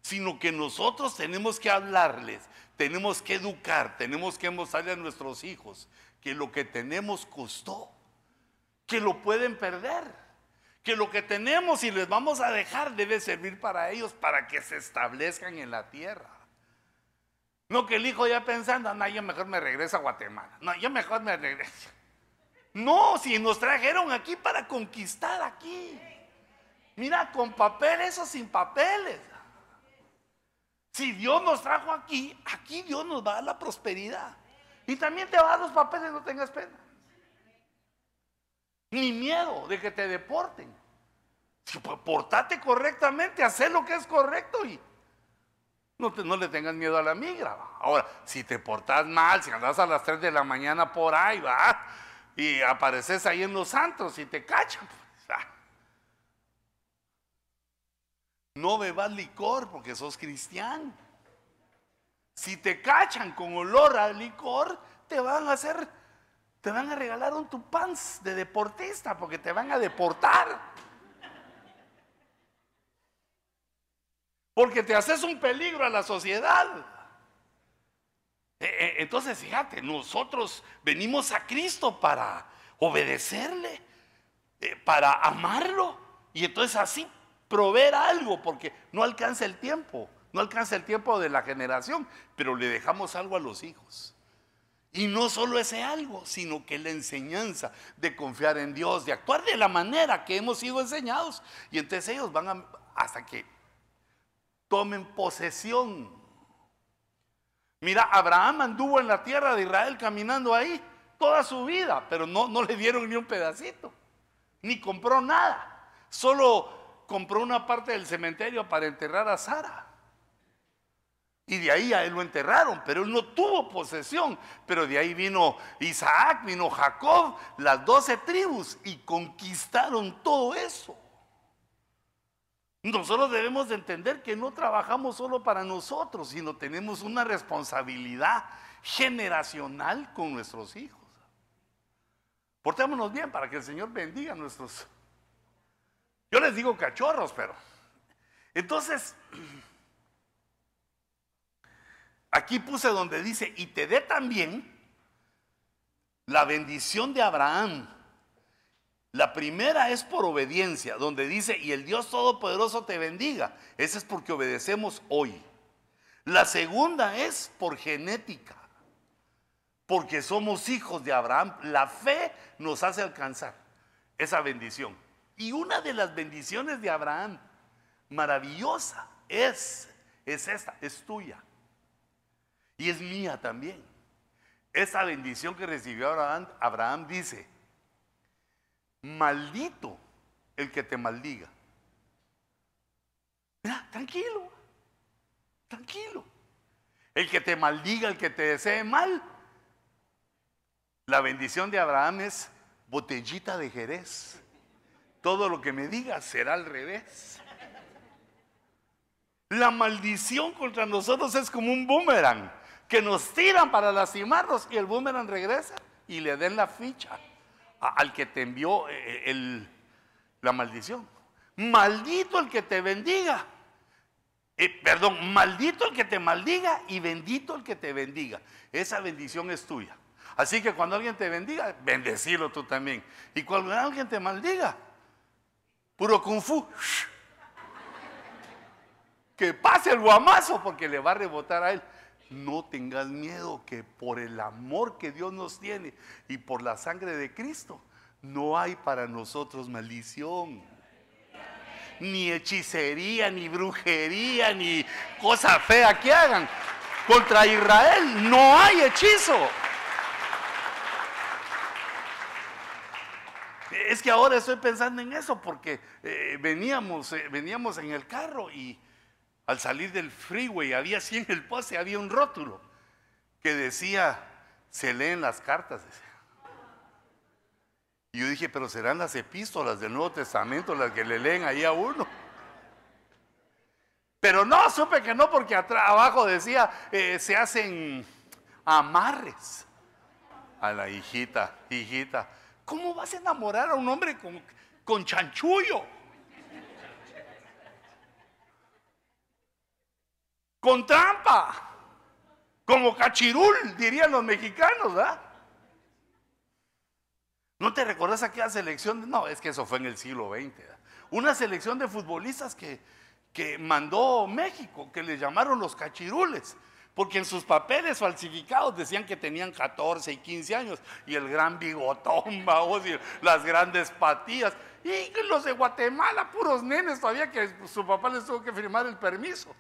sino que nosotros tenemos que hablarles, tenemos que educar, tenemos que mostrarle a nuestros hijos que lo que tenemos costó, que lo pueden perder, que lo que tenemos y les vamos a dejar debe servir para ellos, para que se establezcan en la tierra. No que el hijo ya pensando, no, yo mejor me regreso a Guatemala, no, yo mejor me regreso. No, si nos trajeron aquí para conquistar aquí. Mira, con papeles o sin papeles. Si Dios nos trajo aquí, aquí Dios nos va a dar la prosperidad. Y también te va a dar los papeles, no tengas pena. Ni miedo de que te deporten. Pues, portate correctamente, hacer lo que es correcto y no, le tengas miedo a la migra. Ahora, si te portas mal, si andas a las 3 de la mañana por ahí, va, y apareces ahí en los santos y te cachan, No bebas licor porque sos cristiano. Si te cachan con olor a licor, te van a hacer, te van a regalar un tupans de deportista porque te van a deportar. Porque te haces un peligro a la sociedad. E, e, entonces, fíjate, nosotros venimos a Cristo para obedecerle, eh, para amarlo. Y entonces así proveer algo, porque no alcanza el tiempo, no alcanza el tiempo de la generación, pero le dejamos algo a los hijos. Y no solo ese algo, sino que la enseñanza de confiar en Dios, de actuar de la manera que hemos sido enseñados. Y entonces ellos van hasta que tomen posesión. Mira, Abraham anduvo en la tierra de Israel caminando ahí toda su vida, pero no, no le dieron ni un pedacito, ni compró nada. Solo compró una parte del cementerio para enterrar a Sara. Y de ahí a él lo enterraron, pero él no tuvo posesión. Pero de ahí vino Isaac, vino Jacob, las doce tribus, y conquistaron todo eso. Nosotros debemos de entender que no trabajamos solo para nosotros, sino tenemos una responsabilidad generacional con nuestros hijos. Portémonos bien para que el Señor bendiga a nuestros yo les digo cachorros, pero. Entonces, aquí puse donde dice, y te dé también la bendición de Abraham, La primera es por obediencia, donde dice, y el Dios Todopoderoso te bendiga. Esa es porque obedecemos hoy. La segunda es por genética, porque somos hijos de Abraham. La fe nos hace alcanzar esa bendición. Y una de las bendiciones de Abraham, maravillosa, es, es esta, es tuya. Y es mía también. Esa bendición que recibió Abraham, Abraham dice, maldito el que te maldiga. Mira, tranquilo, tranquilo. El que te maldiga, el que te desee mal. La bendición de Abraham es botellita de Jerez. Todo lo que me digas será al revés. La maldición contra nosotros es como un boomerang que nos tiran para lastimarnos y el boomerang regresa y le den la ficha al que te envió eh, eh, la maldición. Maldito el que te bendiga. Eh, perdón, maldito el que te maldiga y bendito el que te bendiga. Esa bendición es tuya. Así que cuando alguien te bendiga, bendecilo tú también. Y cuando alguien te maldiga, puro kung fu. Que pase el guamazo porque le va a rebotar a él. No tengas miedo que por el amor que Dios nos tiene y por la sangre de Cristo, no hay para nosotros maldición. Ni hechicería, ni brujería, ni cosa fea que hagan. Contra Israel no hay hechizo. Es que ahora estoy pensando en eso porque eh, veníamos, eh, veníamos en el carro y al salir del freeway había así en el poste, había un rótulo que decía, se leen las cartas. Y yo dije, pero serán las epístolas del Nuevo Testamento las que le leen ahí a uno. Pero no, supe que no, porque abajo decía, eh, se hacen amarres a la hijita, hijita. ¿Cómo vas a enamorar a un hombre con, con chanchullo? Con trampa. Como cachirul, dirían los mexicanos, ¿verdad? ¿No te recuerdas aquella selección? No, es que eso fue en el siglo XX. Una selección de futbolistas que, que mandó México, que le llamaron los cachirules porque en sus papeles falsificados decían que tenían 14 y 15 años, y el gran bigotón, vamos, las grandes patillas, y los de Guatemala, puros nenes todavía que su papá les tuvo que firmar el permiso.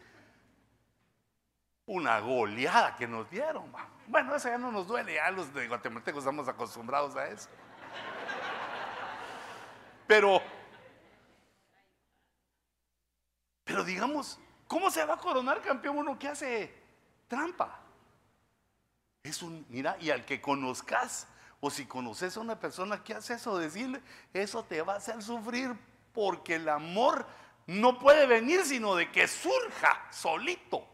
Una goleada que nos dieron. Bueno, eso ya no nos duele, ya los de guatemaltecos estamos acostumbrados a eso. Pero, pero digamos, ¿cómo se va a coronar campeón uno que hace trampa. Es un, mira, y al que conozcas, o si conoces a una persona que hace eso, decirle, eso te va a hacer sufrir porque el amor no puede venir sino de que surja solito.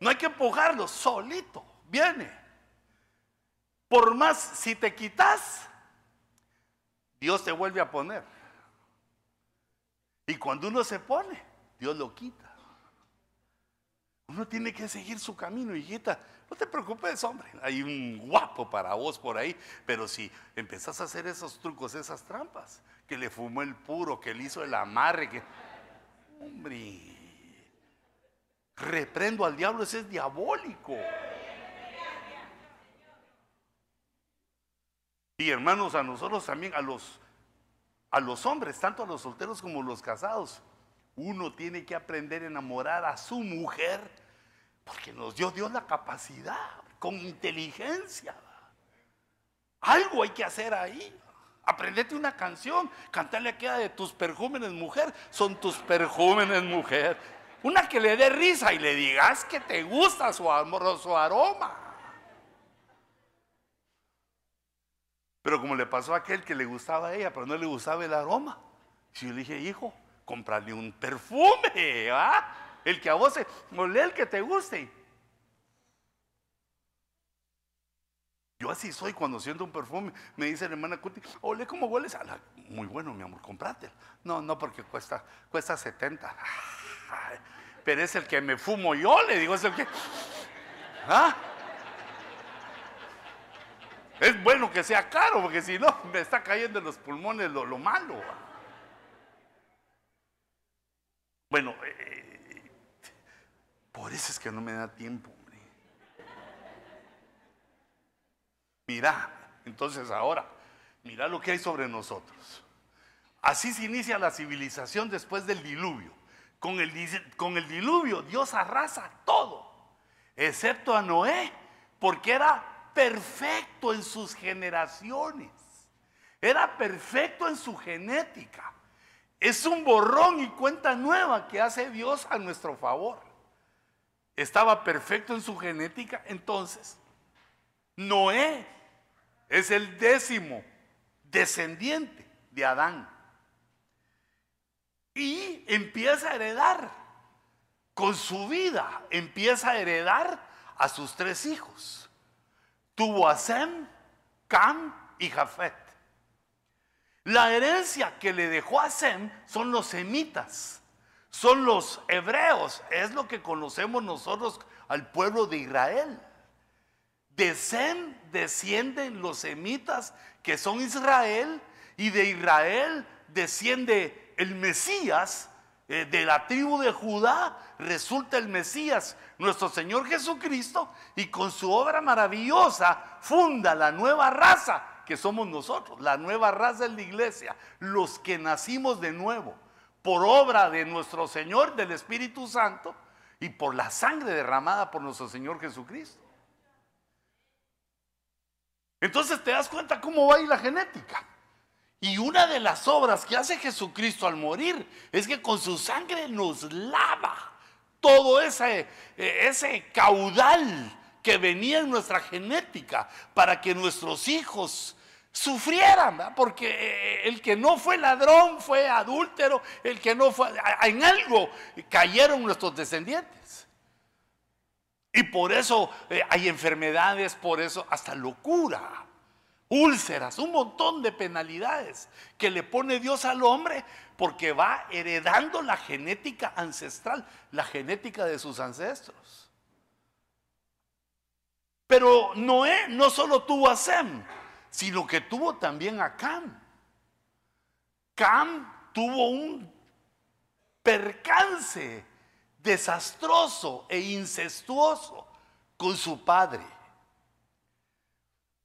No hay que empujarlo, solito, viene. Por más si te quitas, Dios te vuelve a poner. Y cuando uno se pone, Dios lo quita. Uno tiene que seguir su camino, hijita. No te preocupes, hombre. Hay un guapo para vos por ahí. Pero si empezás a hacer esos trucos, esas trampas, que le fumó el puro, que le hizo el amarre, que. Hombre. Reprendo al diablo, ese es diabólico. Y hermanos, a nosotros también, a los, a los hombres, tanto a los solteros como a los casados, uno tiene que aprender a enamorar a su mujer porque nos dio Dios la capacidad, con inteligencia. Algo hay que hacer ahí. Aprendete una canción, cantarle aquella de tus perjúmenes mujer, son tus perjúmenes mujer. Una que le dé risa y le digas que te gusta su amoroso aroma. Pero como le pasó a aquel que le gustaba a ella, pero no le gustaba el aroma. Si yo le dije, hijo, comprarle un perfume, ¿ah? El que a vos, ole el que te guste. Yo así soy cuando siento un perfume. Me dice la hermana Cuti, ole cómo hueles. muy bueno, mi amor, comprate. No, no, porque cuesta, cuesta 70. pero es el que me fumo yo, le digo, es el que. ¿Ah? Es bueno que sea caro, porque si no, me está cayendo en los pulmones lo, malo. Bueno, eh, por eso es que no me da tiempo. Hombre. Mira, entonces ahora, mira lo que hay sobre nosotros. Así se inicia la civilización después del diluvio. Con el, con el diluvio Dios arrasa todo, excepto a Noé, porque era perfecto en sus generaciones. Era perfecto en su genética. Es un borrón y cuenta nueva que hace Dios a nuestro favor. Estaba perfecto en su genética, entonces Noé es el décimo descendiente de Adán y empieza a heredar. Con su vida empieza a heredar a sus tres hijos. Tuvo a Sem, Cam y Jafet. La herencia que le dejó a Sem son los semitas, son los hebreos, es lo que conocemos nosotros al pueblo de Israel. De Sem descienden los semitas que son Israel y de Israel desciende el Mesías eh, de la tribu de Judá, resulta el Mesías, nuestro Señor Jesucristo, y con su obra maravillosa funda la nueva raza que somos nosotros, la nueva raza de la iglesia, los que nacimos de nuevo, por obra de nuestro Señor, del Espíritu Santo, y por la sangre derramada por nuestro Señor Jesucristo. Entonces te das cuenta cómo va ahí la genética. Y una de las obras que hace Jesucristo al morir es que con su sangre nos lava todo ese, ese caudal que venía en nuestra genética para que nuestros hijos sufrieran, porque eh, el que no fue ladrón fue adúltero, el que no fue, en algo cayeron nuestros descendientes. Y por eso eh, hay enfermedades, por eso hasta locura úlceras, un montón de penalidades que le pone Dios al hombre porque va heredando la genética ancestral, la genética de sus ancestros. Pero Noé no solo tuvo a Sem, sino que tuvo también a Cam. Cam tuvo un percance desastroso e incestuoso con su padre.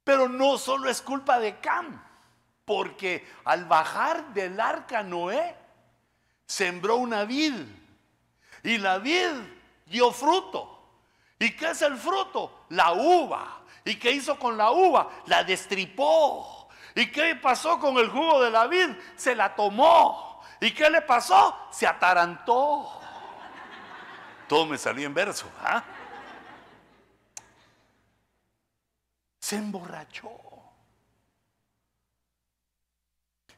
Pero no solo es culpa de Cam, porque al bajar del arca Noé, sembró una vid y la vid dio fruto. ¿Y qué es el fruto? La uva. ¿Y qué hizo con la uva? La destripó. ¿Y qué pasó con el jugo de la vid? Se la tomó. ¿Y qué le pasó? Se atarantó. Todo me salió en verso. ¿ah? se emborrachó.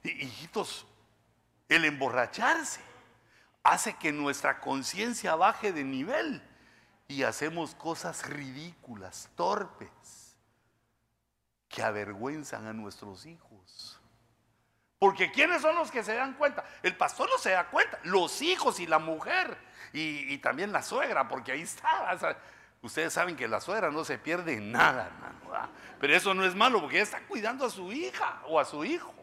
Hijitos, el emborracharse hace que nuestra conciencia baje de nivel y hacemos cosas ridículas, torpes, que avergüenzan a nuestros hijos. Porque ¿quiénes son los que se dan cuenta? El pastor no se da cuenta, los hijos y la mujer y, también la suegra, porque ahí está. Ustedes saben que la suegra no se pierde nada, hermano. Pero eso no es malo porque ella está cuidando a su hija o a su hijo.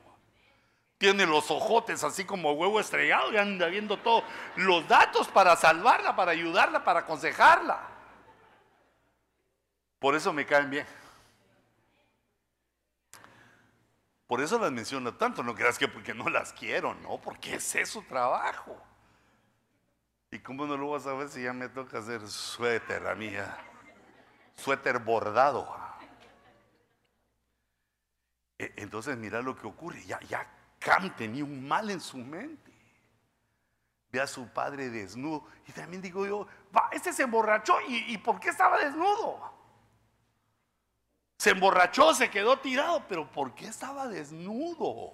Tiene los ojotes así como huevo estrellado y anda viendo todos los datos para salvarla, para ayudarla, para aconsejarla. Por eso me caen bien. Por eso las menciono tanto. No creas que porque no las quiero, no, porque ese es su trabajo. ¿Y cómo no lo vas a ver si ya me toca hacer suéter a mí? Suéter bordado. E, entonces mira lo que ocurre. Ya, ya Cam tenía un mal en su mente. Ve a su padre desnudo. Y también digo yo, va, este se emborrachó. ¿Y, ¿Y por qué estaba desnudo? Se emborrachó, se quedó tirado. Pero ¿por qué estaba desnudo?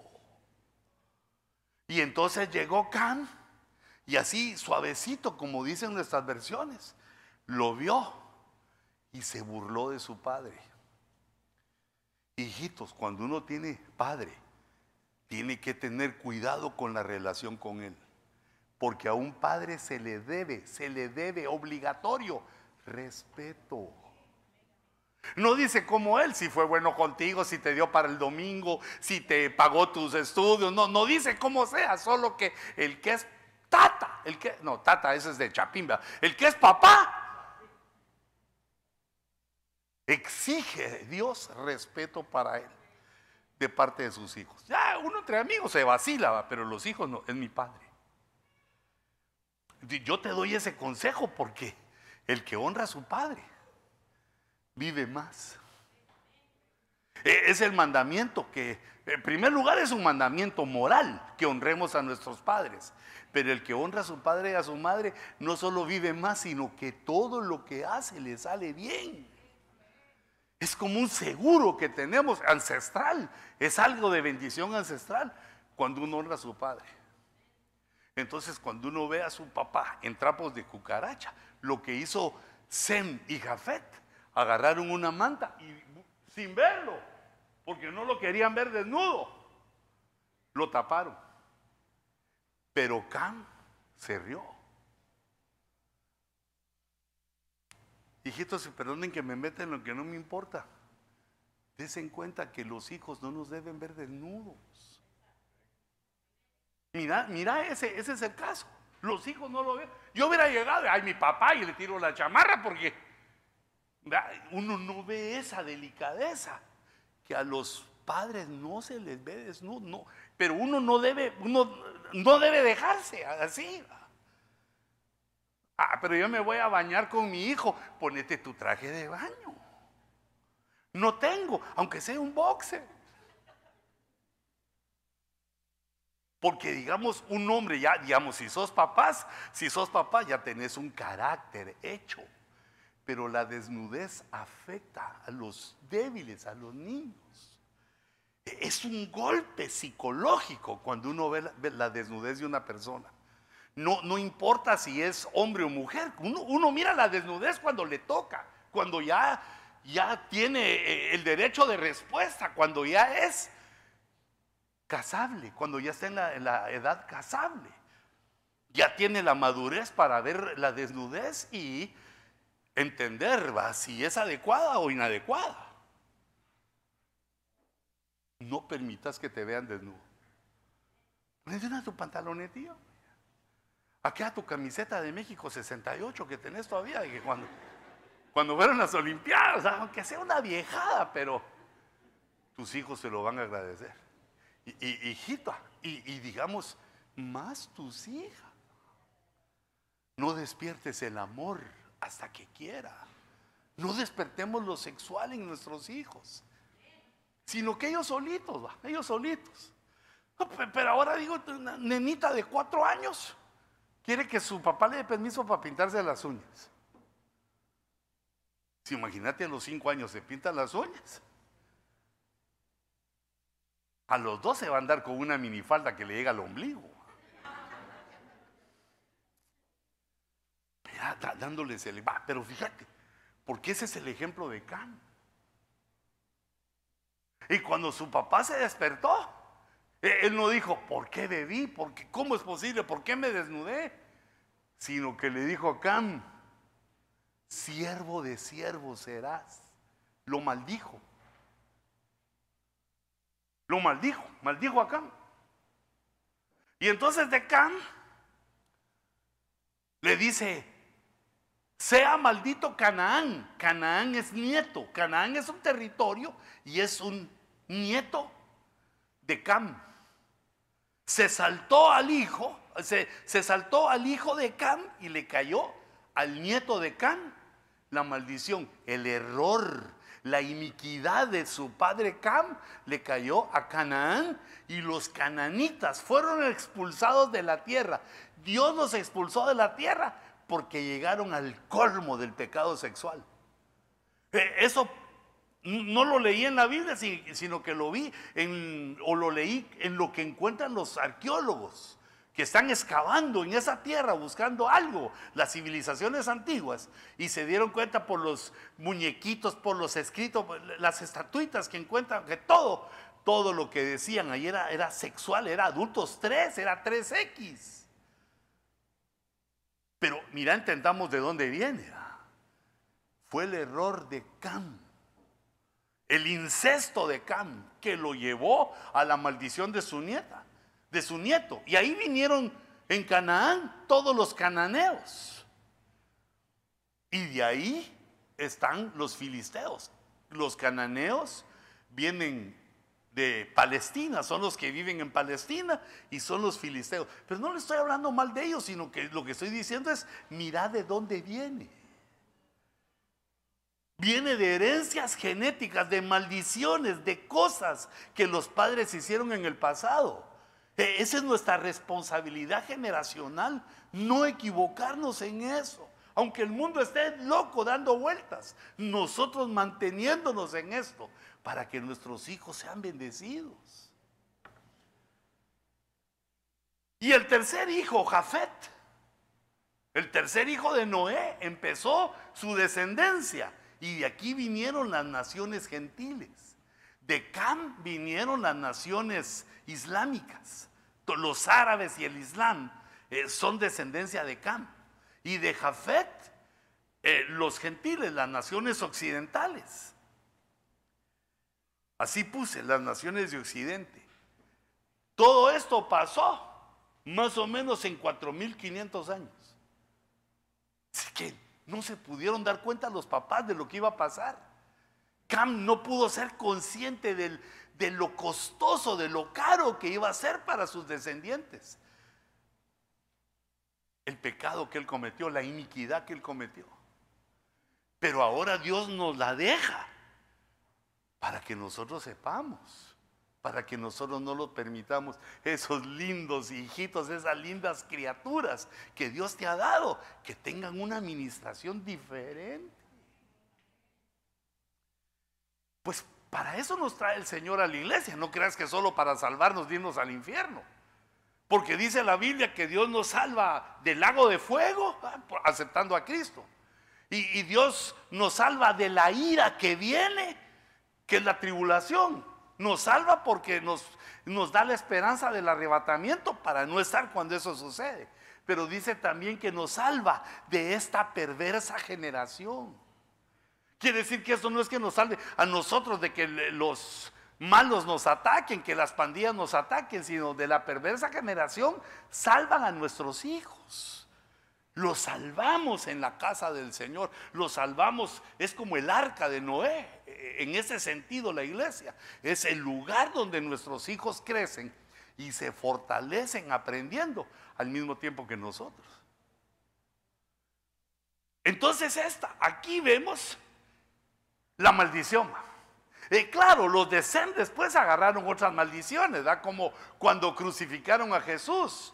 Y entonces llegó Cam y así, suavecito, como dicen nuestras versiones, lo vio y se burló de su padre. Hijitos, cuando uno tiene padre, tiene que tener cuidado con la relación con él. Porque a un padre se le debe, se le debe obligatorio respeto. No dice como él, si fue bueno contigo, si te dio para el domingo, si te pagó tus estudios. No, no dice cómo sea, solo que el que es tata, el que, no, tata, ese es de Chapimba, el que es papá, exige Dios respeto para él de parte de sus hijos. Ya uno entre amigos se vacila, pero los hijos no, es mi padre. Yo te doy ese consejo porque el que honra a su padre vive más. E, es el mandamiento que, en primer lugar, es un mandamiento moral que honremos a nuestros padres. Pero el que honra a su padre y a su madre no solo vive más, sino que todo lo que hace le sale bien. Es como un seguro que tenemos ancestral. Es algo de bendición ancestral cuando uno honra a su padre. Entonces, cuando uno ve a su papá en trapos de cucaracha, lo que hizo Sem y Jafet, agarraron una manta y sin verlo, porque no lo querían ver desnudo, lo taparon. Pero Cam se rió. Hijitos, perdonen que me meta en lo que no me importa. Desen cuenta que los hijos no nos deben ver desnudos. Mira, mira, ese, ese es el caso. Los hijos no lo ven. Yo hubiera llegado, ay, mi papá, y le tiro la chamarra porque uno no ve esa delicadeza que a los padres no se les ve desnudo, pero uno no debe, uno no debe dejarse así. Ah, pero yo me voy a bañar con mi hijo, ponete tu traje de baño. No tengo, aunque sea un boxer. Porque digamos, un hombre ya, digamos, si sos papás, si sos papá ya tenés un carácter hecho. Pero la desnudez afecta a los débiles, a los niños. Es un golpe psicológico cuando uno ve la, desnudez de una persona. No, no, importa si es hombre o mujer. Uno, mira la desnudez cuando le toca, cuando ya, ya tiene eh, el derecho de respuesta, cuando ya es casable, cuando ya está en la, edad casable. Ya tiene la madurez para ver la desnudez y entender si es adecuada o inadecuada. No permitas que te vean desnudo. Ponete tu pantalón, tío. Aquí a tu camiseta de México 68 que tenés todavía, y que cuando, cuando fueron las Olimpiadas, aunque sea una viejada, pero tus hijos se lo van a agradecer y, hijita, y, digamos, más tus hijas. No despiertes el amor hasta que quiera. No despertemos lo sexual en nuestros hijos, sino que ellos solitos, ellos solitos. Pero ahora digo, una nenita de cuatro años quiere que su papá le dé permiso para pintarse las uñas. Si imagínate a los cinco años se pintan las uñas. A los dos se va a andar con una minifalda que le llega al ombligo. Dándoles el... pero fíjate, porque ese es el ejemplo de Can. Y cuando su papá se despertó, e, él no dijo, ¿por qué bebí? ¿Por qué? ¿Cómo es posible? ¿Por qué me desnudé? Sino que le dijo a Cam, siervo de siervo serás. Lo maldijo. Lo maldijo, maldijo a Cam. Y entonces de Cam le dice, sea maldito Canaán. Canaán es nieto. Canaán es un territorio y es un nieto de Cam. Se saltó al hijo, se, saltó al hijo de Cam y le cayó al nieto de Cam la maldición, el error la iniquidad de su padre Cam le cayó a Canaán y los cananitas fueron expulsados de la tierra. Dios los expulsó de la tierra porque llegaron al colmo del pecado sexual. Eh, eso no lo leí en la Biblia, sino que lo vi en, o lo leí en lo que encuentran los arqueólogos que están excavando en esa tierra buscando algo, las civilizaciones antiguas, y se dieron cuenta por los muñequitos, por los escritos, las estatuitas que encuentran, que todo, todo lo que decían ahí era, sexual, era adultos 3, era 3X. Pero mira, entendamos de dónde viene. Fue el error de Cam. el incesto de Cam, que lo llevó a la maldición de su nieta, de su nieto. Y ahí vinieron en Canaán todos los cananeos. Y de ahí están los filisteos. Los cananeos vienen de Palestina, son los que viven en Palestina y son los filisteos. Pero no le estoy hablando mal de ellos, sino que lo que estoy diciendo es, mira de dónde viene. Viene de herencias genéticas, de maldiciones, de cosas que los padres hicieron en el pasado. E, esa es nuestra responsabilidad generacional, no equivocarnos en eso. Aunque el mundo esté loco dando vueltas, nosotros manteniéndonos en esto para que nuestros hijos sean bendecidos. Y el tercer hijo, Jafet, el tercer hijo de Noé, empezó su descendencia. Y de aquí vinieron las naciones gentiles. De Cam vinieron las naciones islámicas. Los árabes y el Islam eh, son descendencia de Cam. Y de Jafet, eh, los gentiles, las naciones occidentales. Así puse las naciones de Occidente. Todo esto pasó más o menos en 4.500 años. Así que no se pudieron dar cuenta los papás de lo que iba a pasar. Cam no pudo ser consciente de lo costoso, de lo caro que iba a ser para sus descendientes. El pecado que él cometió, la iniquidad que él cometió. Pero ahora Dios nos la deja para que nosotros sepamos para que nosotros no lo permitamos, esos lindos hijitos, esas lindas criaturas que Dios te ha dado, que tengan una administración diferente. Pues para eso nos trae el Señor a la iglesia, no creas que solo para salvarnos irnos al infierno. Porque dice la Biblia que Dios nos salva del lago de fuego ah, aceptando a Cristo. Y Dios nos salva de la ira que viene, que la tribulación. Nos salva porque nos, nos da la esperanza del arrebatamiento para no estar cuando eso sucede. Pero dice también que nos salva de esta perversa generación. Quiere decir que eso no es que nos salve a nosotros de que los malos nos ataquen, que las pandillas nos ataquen, sino de la perversa generación salvan a nuestros hijos. Los salvamos en la casa del Señor. Los salvamos, es como el arca de Noé. En ese sentido la iglesia es el lugar donde nuestros hijos crecen y se fortalecen aprendiendo al mismo tiempo que nosotros. Entonces esta, aquí vemos la maldición. Eh, claro, los de Sem después agarraron otras maldiciones, ¿verdad? Como cuando crucificaron a Jesús.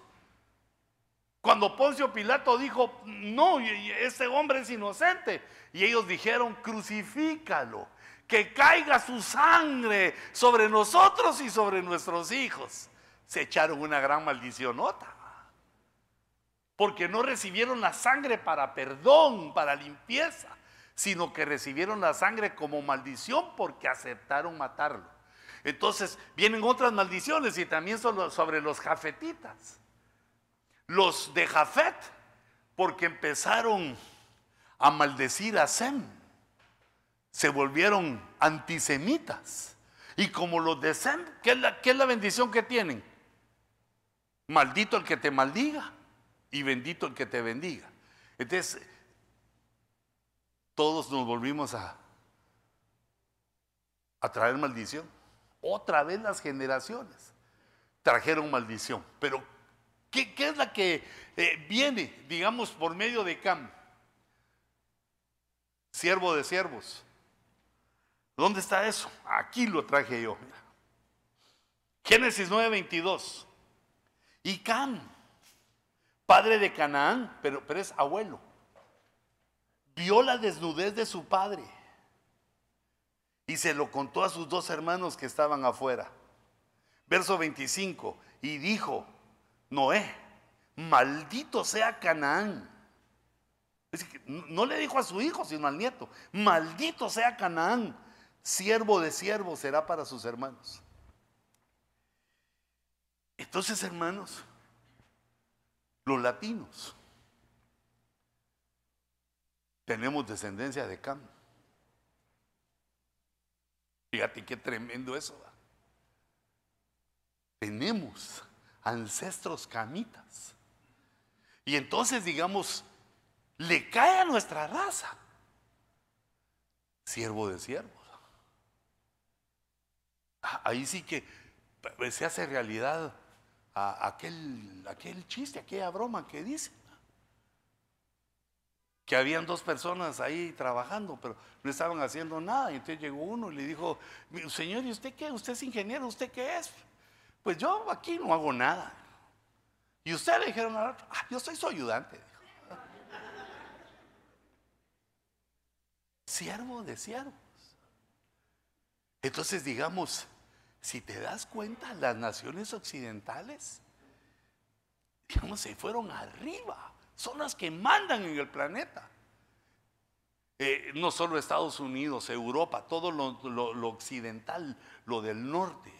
Cuando Poncio Pilato dijo, no, ese hombre es inocente. Y ellos dijeron, crucifícalo, que caiga su sangre sobre nosotros y sobre nuestros hijos. Se echaron una gran maldición nota. Porque no recibieron la sangre para perdón, para limpieza, sino que recibieron la sangre como maldición porque aceptaron matarlo. Entonces vienen otras maldiciones y también sobre los jafetitas los de Jafet, porque empezaron a maldecir a Sem, se volvieron antisemitas. Y como los de Sem, ¿qué es la, qué es la bendición que tienen? Maldito el que te maldiga y bendito el que te bendiga. Entonces, todos nos volvimos a, a traer maldición. Otra vez las generaciones trajeron maldición. Pero ¿Qué, es la que eh, viene, digamos, por medio de Cam? Siervo de siervos. ¿Dónde está eso? Aquí lo traje yo. Génesis 9:22. Y Cam, padre de Canaán, pero, pero es abuelo, vio la desnudez de su padre y se lo contó a sus dos hermanos que estaban afuera. Verso 25. Y dijo, Noé, maldito sea Canaán. no le dijo a su hijo, sino al nieto, maldito sea Canaán, siervo de siervo será para sus hermanos. Entonces, hermanos, los latinos tenemos descendencia de Cam. Fíjate qué tremendo eso. Tenemos ancestros camitas. Y entonces, digamos, le cae a nuestra raza. Siervo de siervos. Ah, ahí sí que se hace realidad aquel, aquel chiste, aquella broma que dice que habían dos personas ahí trabajando, pero no estaban haciendo nada. Y entonces llegó uno y le dijo, señor, ¿y usted qué? ¿Usted es ingeniero? ¿Usted qué es? Pues yo aquí no hago nada. Y usted le dijeron ah, yo soy su ayudante. Siervo de siervos. Entonces digamos, si te das cuenta, las naciones occidentales, digamos, se fueron arriba son las que mandan en el planeta. Eh, no solo Estados Unidos, Europa, todo lo, occidental, lo del norte.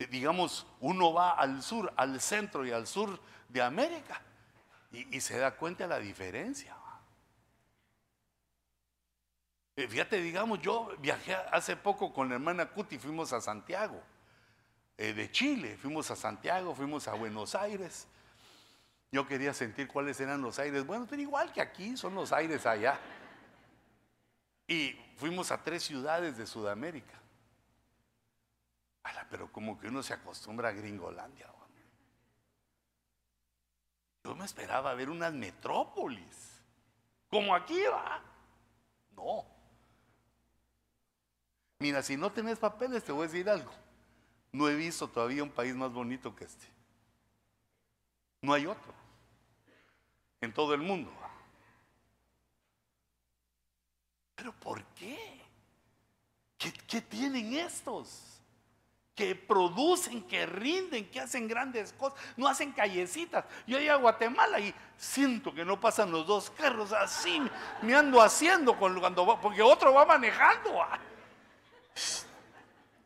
Eh, digamos, uno va al sur, al centro y al sur de América y, se da cuenta de la diferencia. Eh, fíjate, digamos, yo viajé hace poco con la hermana Cuti, fuimos a Santiago, de Chile, fuimos a Santiago, fuimos a Buenos Aires. Yo quería sentir cuáles eran los aires. Bueno, pero igual que aquí, son los aires allá. Y fuimos a tres ciudades de Sudamérica. pero como que uno se acostumbra a Gringolandia. Yo me esperaba ver unas metrópolis. Como aquí va. No. Mira, si no tenés papeles, te voy a decir algo. No he visto todavía un país más bonito que este. No hay otro en todo el mundo. ¿Pero por qué? ¿Qué, tienen estos? que producen, que rinden, que hacen grandes cosas, no hacen callecitas. Yo llego a Guatemala y siento que no pasan los dos carros así, me ando haciendo cuando va, porque otro va manejando.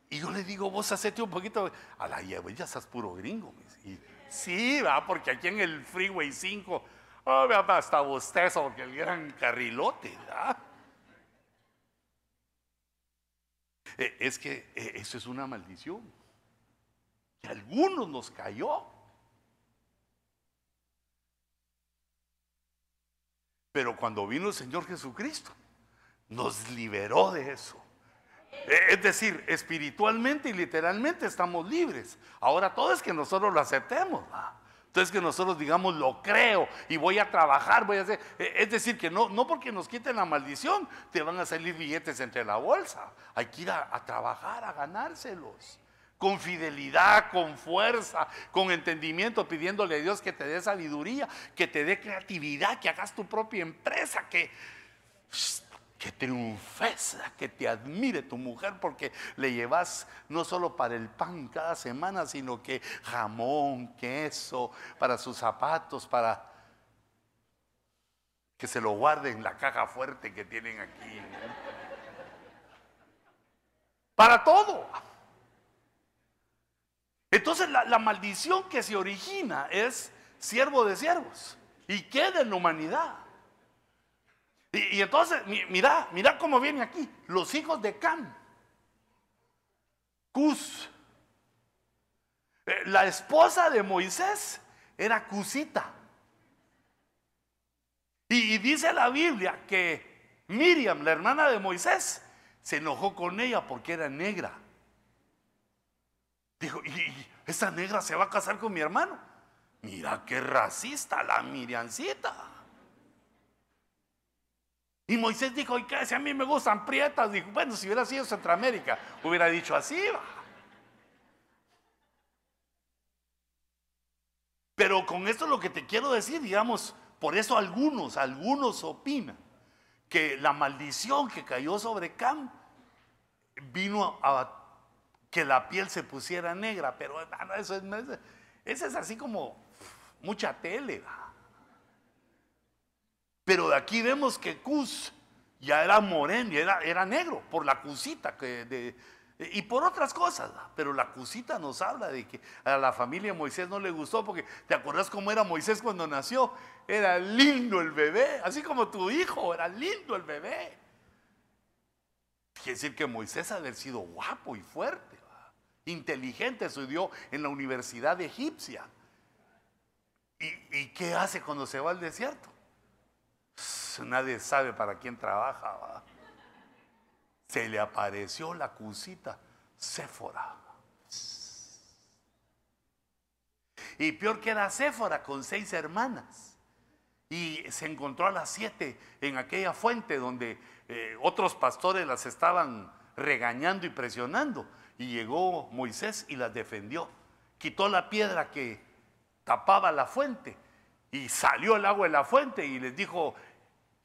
Y yo le digo, vos hacete un poquito, a la ya, ya estás puro gringo. Sí, va, porque aquí en el Freeway 5 Oh, hasta bostezo porque el gran carrilote. Eh, es que eh, eso es una maldición. Que a algunos nos cayó. Pero cuando vino el Señor Jesucristo, nos liberó de eso. Eh, es decir, espiritualmente y literalmente estamos libres. Ahora todo es que nosotros lo aceptemos. Entonces que nosotros digamos, lo creo y voy a trabajar, voy a hacer. Eh, es decir, que no, no porque nos quiten la maldición, te van a salir billetes entre la bolsa. Hay que ir a, trabajar, a ganárselos. Con fidelidad, con fuerza, con entendimiento, pidiéndole a Dios que te dé sabiduría, que te dé creatividad, que hagas tu propia empresa, que que triunfes, que te admire tu mujer porque le llevas no solo para el pan cada semana, sino que jamón, queso, para sus zapatos, para que se lo guarden en la caja fuerte que tienen aquí. Para todo. Entonces la, la, maldición que se origina es siervo de siervos y queda en la humanidad. Y, entonces, mira, mira cómo viene aquí. Los hijos de Cam. Cus. Eh, la esposa de Moisés era Cusita. Y, dice la Biblia que Miriam, la hermana de Moisés, se enojó con ella porque era negra. Dijo, ¿y esa negra se va a casar con mi hermano? Mira qué racista la Miriancita. Y Moisés dijo, ¿y qué? Si a mí me gustan prietas, dijo, bueno, si hubiera sido Centroamérica, hubiera dicho así. Pero con esto lo que te quiero decir, digamos, por eso algunos, algunos opinan que la maldición que cayó sobre Cam vino a que la piel se pusiera negra, pero eso es, eso es así como mucha tele. Pero de aquí vemos que Cus ya era moreno, era, era negro por la cusita y por otras cosas. Pero la cusita nos habla de que a la familia Moisés no le gustó porque te acuerdas cómo era Moisés cuando nació. Era lindo el bebé, así como tu hijo, era lindo el bebé. quiere decir que Moisés ha haber sido guapo y fuerte, inteligente, estudió en la Universidad Egipcia. ¿Y, qué hace cuando se va al desierto? Nadie sabe para quién trabaja. Se le apareció la cusita, Séfora. Y peor que era Séfora con seis hermanas. Y se encontró a las siete en aquella fuente donde eh, otros pastores las estaban regañando y presionando. Y llegó Moisés y las defendió. Quitó la piedra que tapaba la fuente y salió el agua de la fuente y les dijo,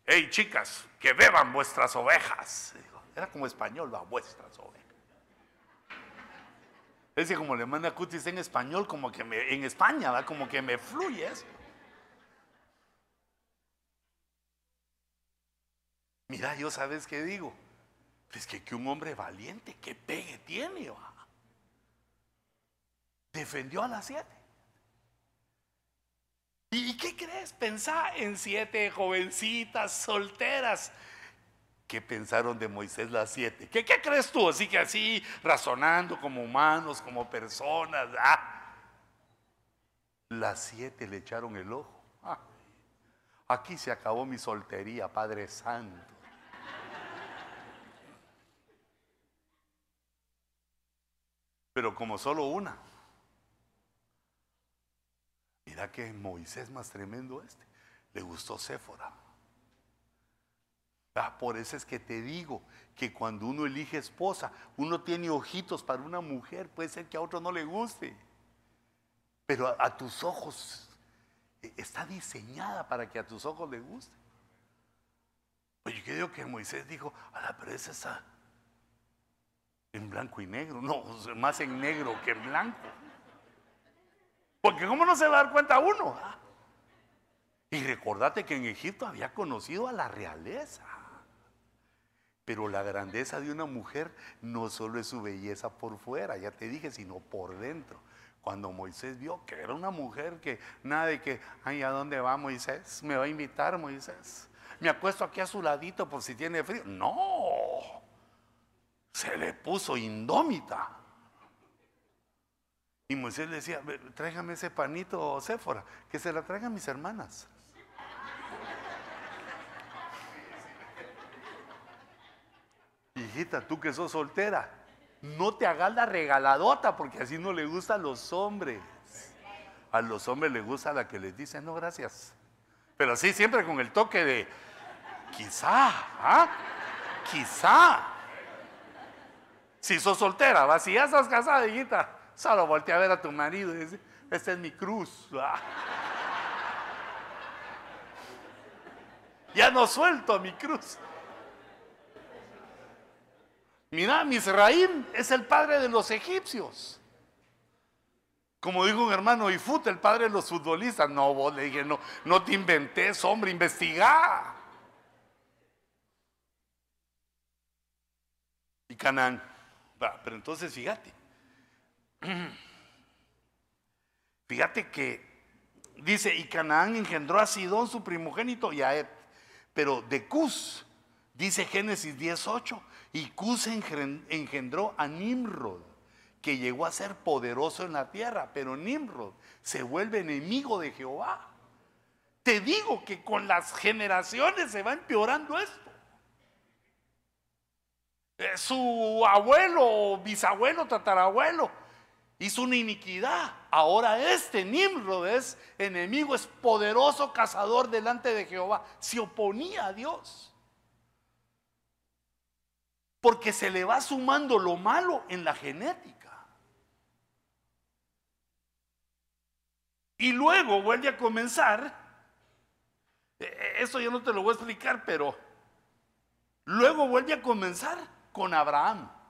hey chicas, que beban vuestras ovejas. Era como español, va, vuestras ovejas. Es como le manda cutis en español, como que me, en España, ¿va? como que me fluye eso. Mira, yo sabes qué digo. Es que, que un hombre valiente, que pegue tiene, va. Defendió a las siete. ¿Y qué crees? Pensá en siete jovencitas solteras. ¿Qué pensaron de Moisés las siete? ¿Qué, ¿Qué, crees tú? Así que así, razonando como humanos, como personas. Ah. Las siete le echaron el ojo. Ah. Aquí se acabó mi soltería, Padre Santo. Pero como solo una. Mira que Moisés más tremendo este. Le gustó Séfora. Ah, por eso es que te digo que cuando uno elige esposa, uno tiene ojitos para una mujer. Puede ser que a otro no le guste. Pero a, tus ojos e, está diseñada para que a tus ojos le guste. Oye, yo digo que Moisés dijo, a la pero esa en blanco y negro. No, más en negro que en blanco. Porque ¿cómo no se va a dar cuenta uno? Y recordate que en Egipto había conocido a la realeza. Pero la grandeza de una mujer no solo es su belleza por fuera, ya te dije, sino por dentro. Cuando Moisés vio que era una mujer que nada de que, ay, ¿a dónde va Moisés? ¿Me va a invitar Moisés? ¿Me acuesto aquí a su ladito por si tiene frío? No, se le puso indómita. Y Moisés le decía, tráigame ese panito, Séfora, que se la traigan mis hermanas. Hijita, tú que sos soltera, no te hagas la regaladota porque así no le gusta a los hombres. A los hombres les gusta la que les dice, no, gracias. Pero así siempre con el toque de, quizá, ¿ah? Quizá. Si sos soltera, ¿va? si ya estás casada, hijita, solo voltea a ver a tu marido y dice, esta es mi cruz. Ya no suelto mi cruz. Mira, Misraim es el padre de los egipcios. Como dijo un hermano Ifut, el padre de los futbolistas. No, vos le dije, no, no te inventes, hombre, investiga. Y Canaán pero entonces fíjate. Fíjate que dice, y Canaán engendró a Sidón su primogénito y a Ed. Pero de Cus, dice Génesis 18, y Cus engendró a Nimrod, que llegó a ser poderoso en la tierra, pero Nimrod se vuelve enemigo de Jehová. Te digo que con las generaciones se va empeorando esto. Eh, su abuelo, bisabuelo, tatarabuelo hizo una iniquidad. Ahora este Nimrod es enemigo, es poderoso cazador delante de Jehová. Se oponía a Dios. Porque se le va sumando lo malo en la genética. Y luego vuelve a comenzar. Eh, eh, eso yo no te lo voy a explicar, pero luego vuelve a comenzar con Abraham.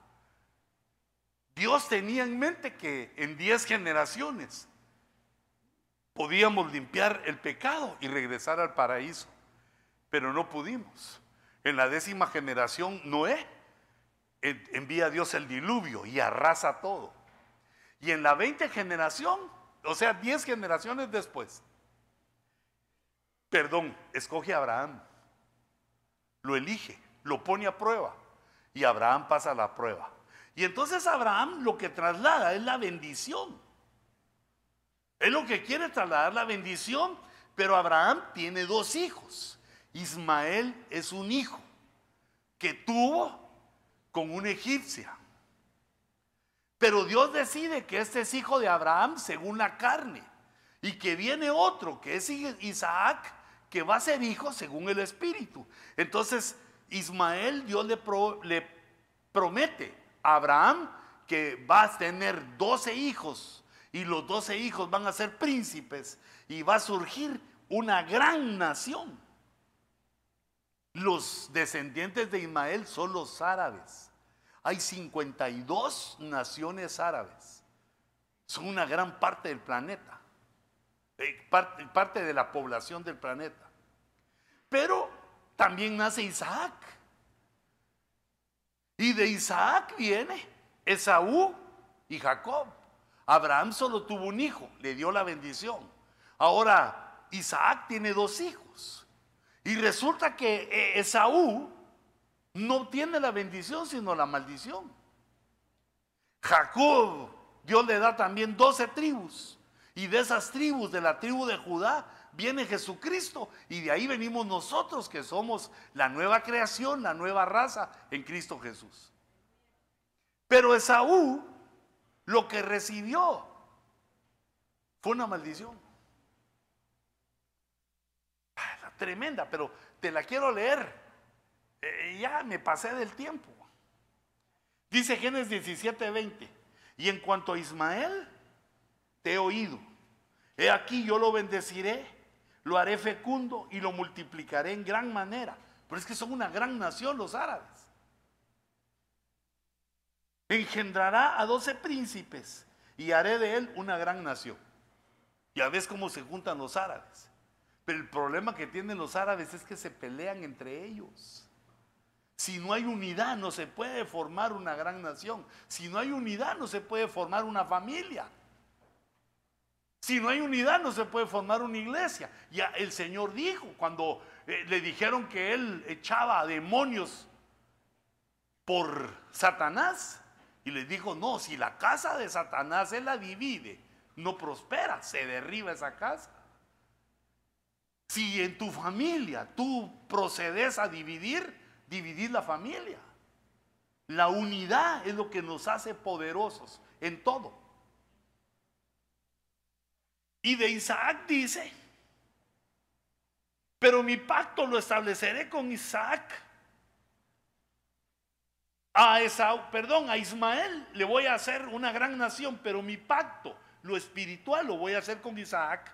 Dios tenía en mente que en diez generaciones podíamos limpiar el pecado y regresar al paraíso, pero no pudimos. En la décima generación, Noé envía a Dios el diluvio y arrasa todo. Y en la veinte generación, o sea, diez generaciones después, perdón, escoge a Abraham, lo elige, lo pone a prueba Y Abraham pasa la prueba. Y entonces Abraham lo que traslada es la bendición. Es lo que quiere trasladar la bendición, pero Abraham tiene dos hijos. Ismael es un hijo que tuvo con una egipcia. Pero Dios decide que este es hijo de Abraham según la carne y que viene otro que es Isaac que va a ser hijo según el espíritu. Entonces Ismael Dios le, le promete Abraham que va a tener 12 hijos y los 12 hijos van a ser príncipes y va a surgir una gran nación. Los descendientes de Ismael son los árabes. Hay 52 naciones árabes. Son una gran parte del planeta. Eh, parte, de la población del planeta. Pero también nace Isaac. Y de Isaac viene Esaú y Jacob. Abraham solo tuvo un hijo, le dio la bendición. Ahora, Isaac tiene dos hijos. Y resulta que eh, Esaú no tiene la bendición, sino la maldición. Jacob, Dios le da también doce tribus. Y de esas tribus, de la tribu de Judá, viene Jesucristo. Y de ahí venimos nosotros, que somos la nueva creación, la nueva raza en Cristo Jesús. Pero Esaú, lo que recibió fue una maldición. Ah, tremenda, pero te la quiero leer. Eh, ya me pasé del tiempo. Dice Génesis 17, 20. Y en cuanto a Ismael, te he oído. He aquí yo lo bendeciré, lo haré fecundo y lo multiplicaré en gran manera. Pero es que son una gran nación los árabes. Engendrará a doce príncipes y haré de él una gran nación. Ya ves cómo se juntan los árabes. Pero el problema que tienen los árabes es que se pelean entre ellos. Si no hay unidad, no se puede formar una gran nación. Si no hay unidad, no se puede formar una familia. Si no hay unidad, no se puede formar una iglesia. Ya el Señor dijo cuando eh, le dijeron que él echaba demonios por Satanás. Y le dijo, no, si la casa de Satanás él la divide, no prospera, se derriba esa casa. Si en tu familia tú procedes a dividir, dividir la familia. La unidad es lo que nos hace poderosos en todo. Y de Isaac dice, pero mi pacto lo estableceré con Isaac. A Esaú, perdón, a Ismael le voy a hacer una gran nación, pero mi pacto, lo espiritual, lo voy a hacer con Isaac,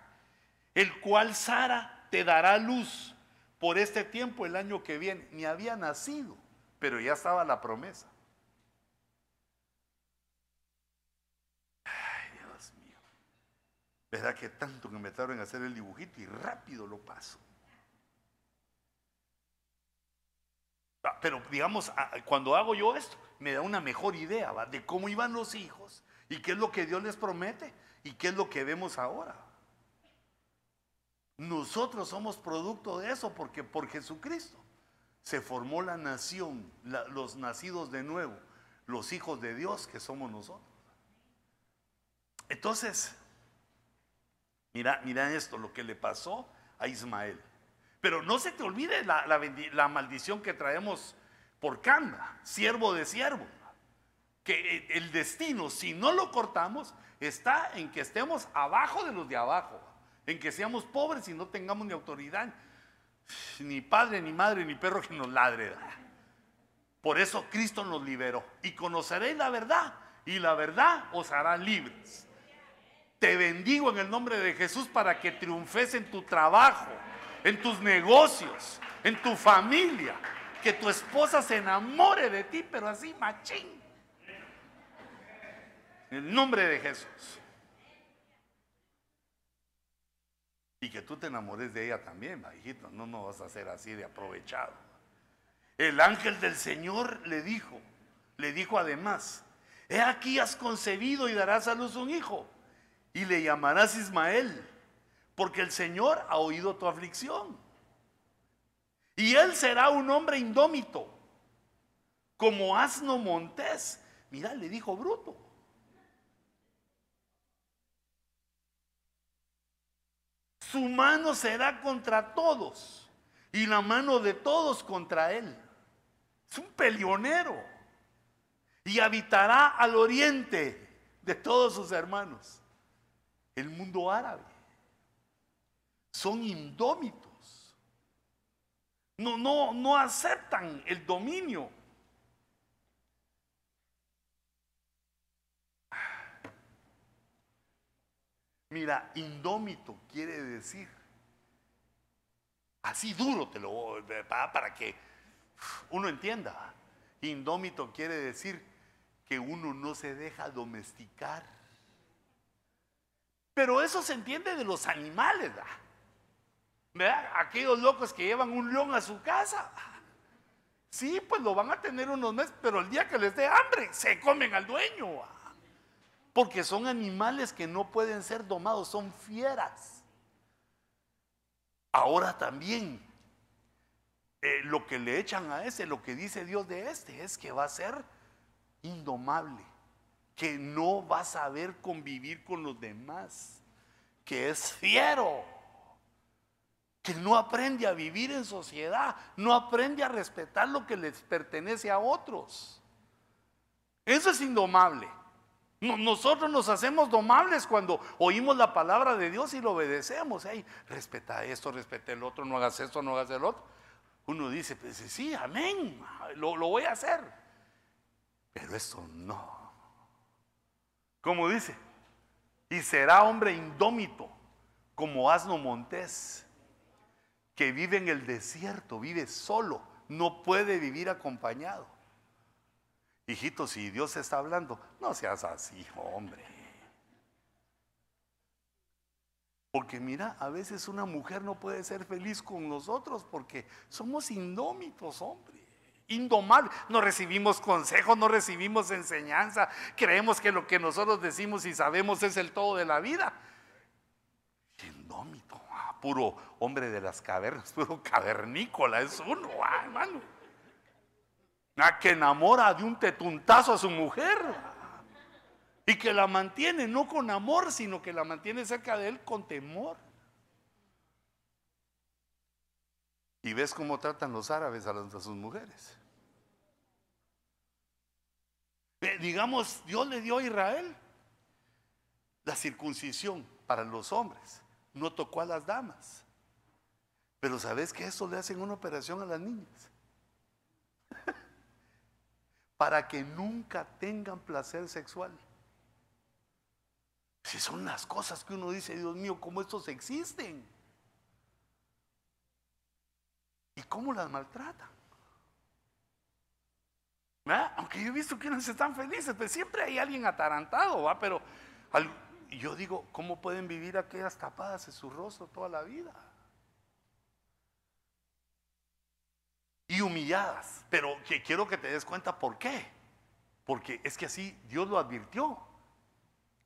el cual Sara te dará luz por este tiempo el año que viene. Ni había nacido, pero ya estaba la promesa. Ay, Dios mío. ¿Verdad que tanto que me tardo en hacer el dibujito y rápido lo paso? Ah, pero digamos, ah, cuando hago yo esto, me da una mejor idea de cómo iban los hijos y qué es lo que Dios les promete y qué es lo que vemos ahora. Nosotros somos producto de eso porque por Jesucristo se formó la nación, los nacidos de nuevo, los hijos de Dios que somos nosotros. Entonces, mira, mira esto, lo que le pasó a Ismael. Pero no se te olvide la, maldición que traemos por Canda, siervo de siervo. Que eh, el destino, si no lo cortamos, está en que estemos abajo de los de abajo en que seamos pobres y no tengamos ni autoridad, ni padre, ni madre, ni perro que nos ladre. Por eso Cristo nos liberó. Y conoceréis la verdad, y la verdad os hará libres. Te bendigo en el nombre de Jesús para que triunfes en tu trabajo, en tus negocios, en tu familia. Que tu esposa se enamore de ti, pero así machín. En el nombre de Jesús. Y que tú te enamores de ella también, hijito. No nos vas a hacer así de aprovechado. El ángel del Señor le dijo, le dijo además, he aquí has concebido y darás a luz un hijo. Y le llamarás Ismael, porque el Señor ha oído tu aflicción. Y él será un hombre indómito, como asno montés. Mira, le dijo bruto. Su mano será contra todos y la mano de todos contra él. Es un peleonero. Y habitará al oriente de todos sus hermanos. El mundo árabe. Son indómitos. No, no, no aceptan el dominio. Mira, indómito quiere decir, así duro te lo voy para que uno entienda. Indómito quiere decir que uno no se deja domesticar. Pero eso se entiende de los animales, ¿verdad? Aquellos locos que llevan un león a su casa. Sí, pues lo van a tener unos meses, pero el día que les dé hambre, se comen al dueño. Porque son animales que no pueden ser domados, son fieras. Ahora también, eh, lo que le echan a ese, lo que dice Dios de este, es que va a ser indomable, que no va a saber convivir con los demás, que es fiero, que no aprende a vivir en sociedad, no aprende a respetar lo que les pertenece a otros. Eso es indomable. Nosotros nos hacemos domables cuando oímos la palabra de Dios y lo obedecemos. Hey, respeta esto, respeta el otro, no hagas esto, no hagas el otro. Uno dice, pues sí, amén, lo, lo voy a hacer. Pero eso no. Como dice, y será hombre indómito como asno montés, que vive en el desierto, vive solo, no puede vivir acompañado. Hijito, si Dios está hablando, no seas así, hombre. Porque mira, a veces una mujer no puede ser feliz con nosotros porque somos indómitos, hombre. Indomables. No recibimos consejos, no recibimos enseñanza. Creemos que lo que nosotros decimos y sabemos es el todo de la vida. Indómito, ah, puro hombre de las cavernas, puro cavernícola, es uno, ah, hermano que enamora de un tetuntazo a su mujer y que la mantiene no con amor, sino que la mantiene cerca de él con temor. Y ves cómo tratan los árabes a, sus mujeres. Digamos, Dios le dio a Israel la circuncisión para los hombres, no tocó a las damas. Pero ¿sabes que eso le hacen una operación a las niñas? para que nunca tengan placer sexual. Si son las cosas que uno dice, Dios mío, ¿cómo estos existen? ¿Y cómo las maltratan? Aunque yo he visto que unos están felices, pero siempre hay alguien atarantado, ¿va? Pero yo digo, ¿cómo pueden vivir aquellas tapadas en su rostro toda la vida? y humilladas. Pero que quiero que te des cuenta por qué. Porque es que así Dios lo advirtió.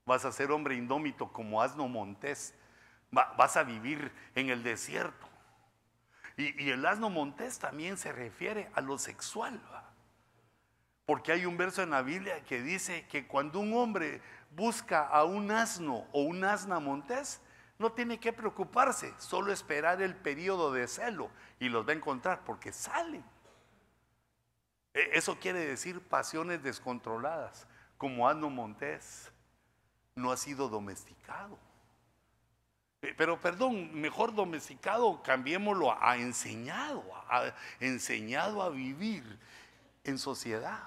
Vas a ser hombre indómito como asno montés. vas a vivir en el desierto. Y, el asno montés también se refiere a lo sexual. Porque hay un verso en la Biblia que dice que cuando un hombre busca a un asno o un asna montés, no tiene que preocuparse, solo esperar el periodo de celo y los va a encontrar porque salen. E, eso quiere decir pasiones descontroladas, como Asno Montés no ha sido domesticado. E, pero perdón, mejor domesticado, cambiémoslo a enseñado, a enseñado a vivir en sociedad.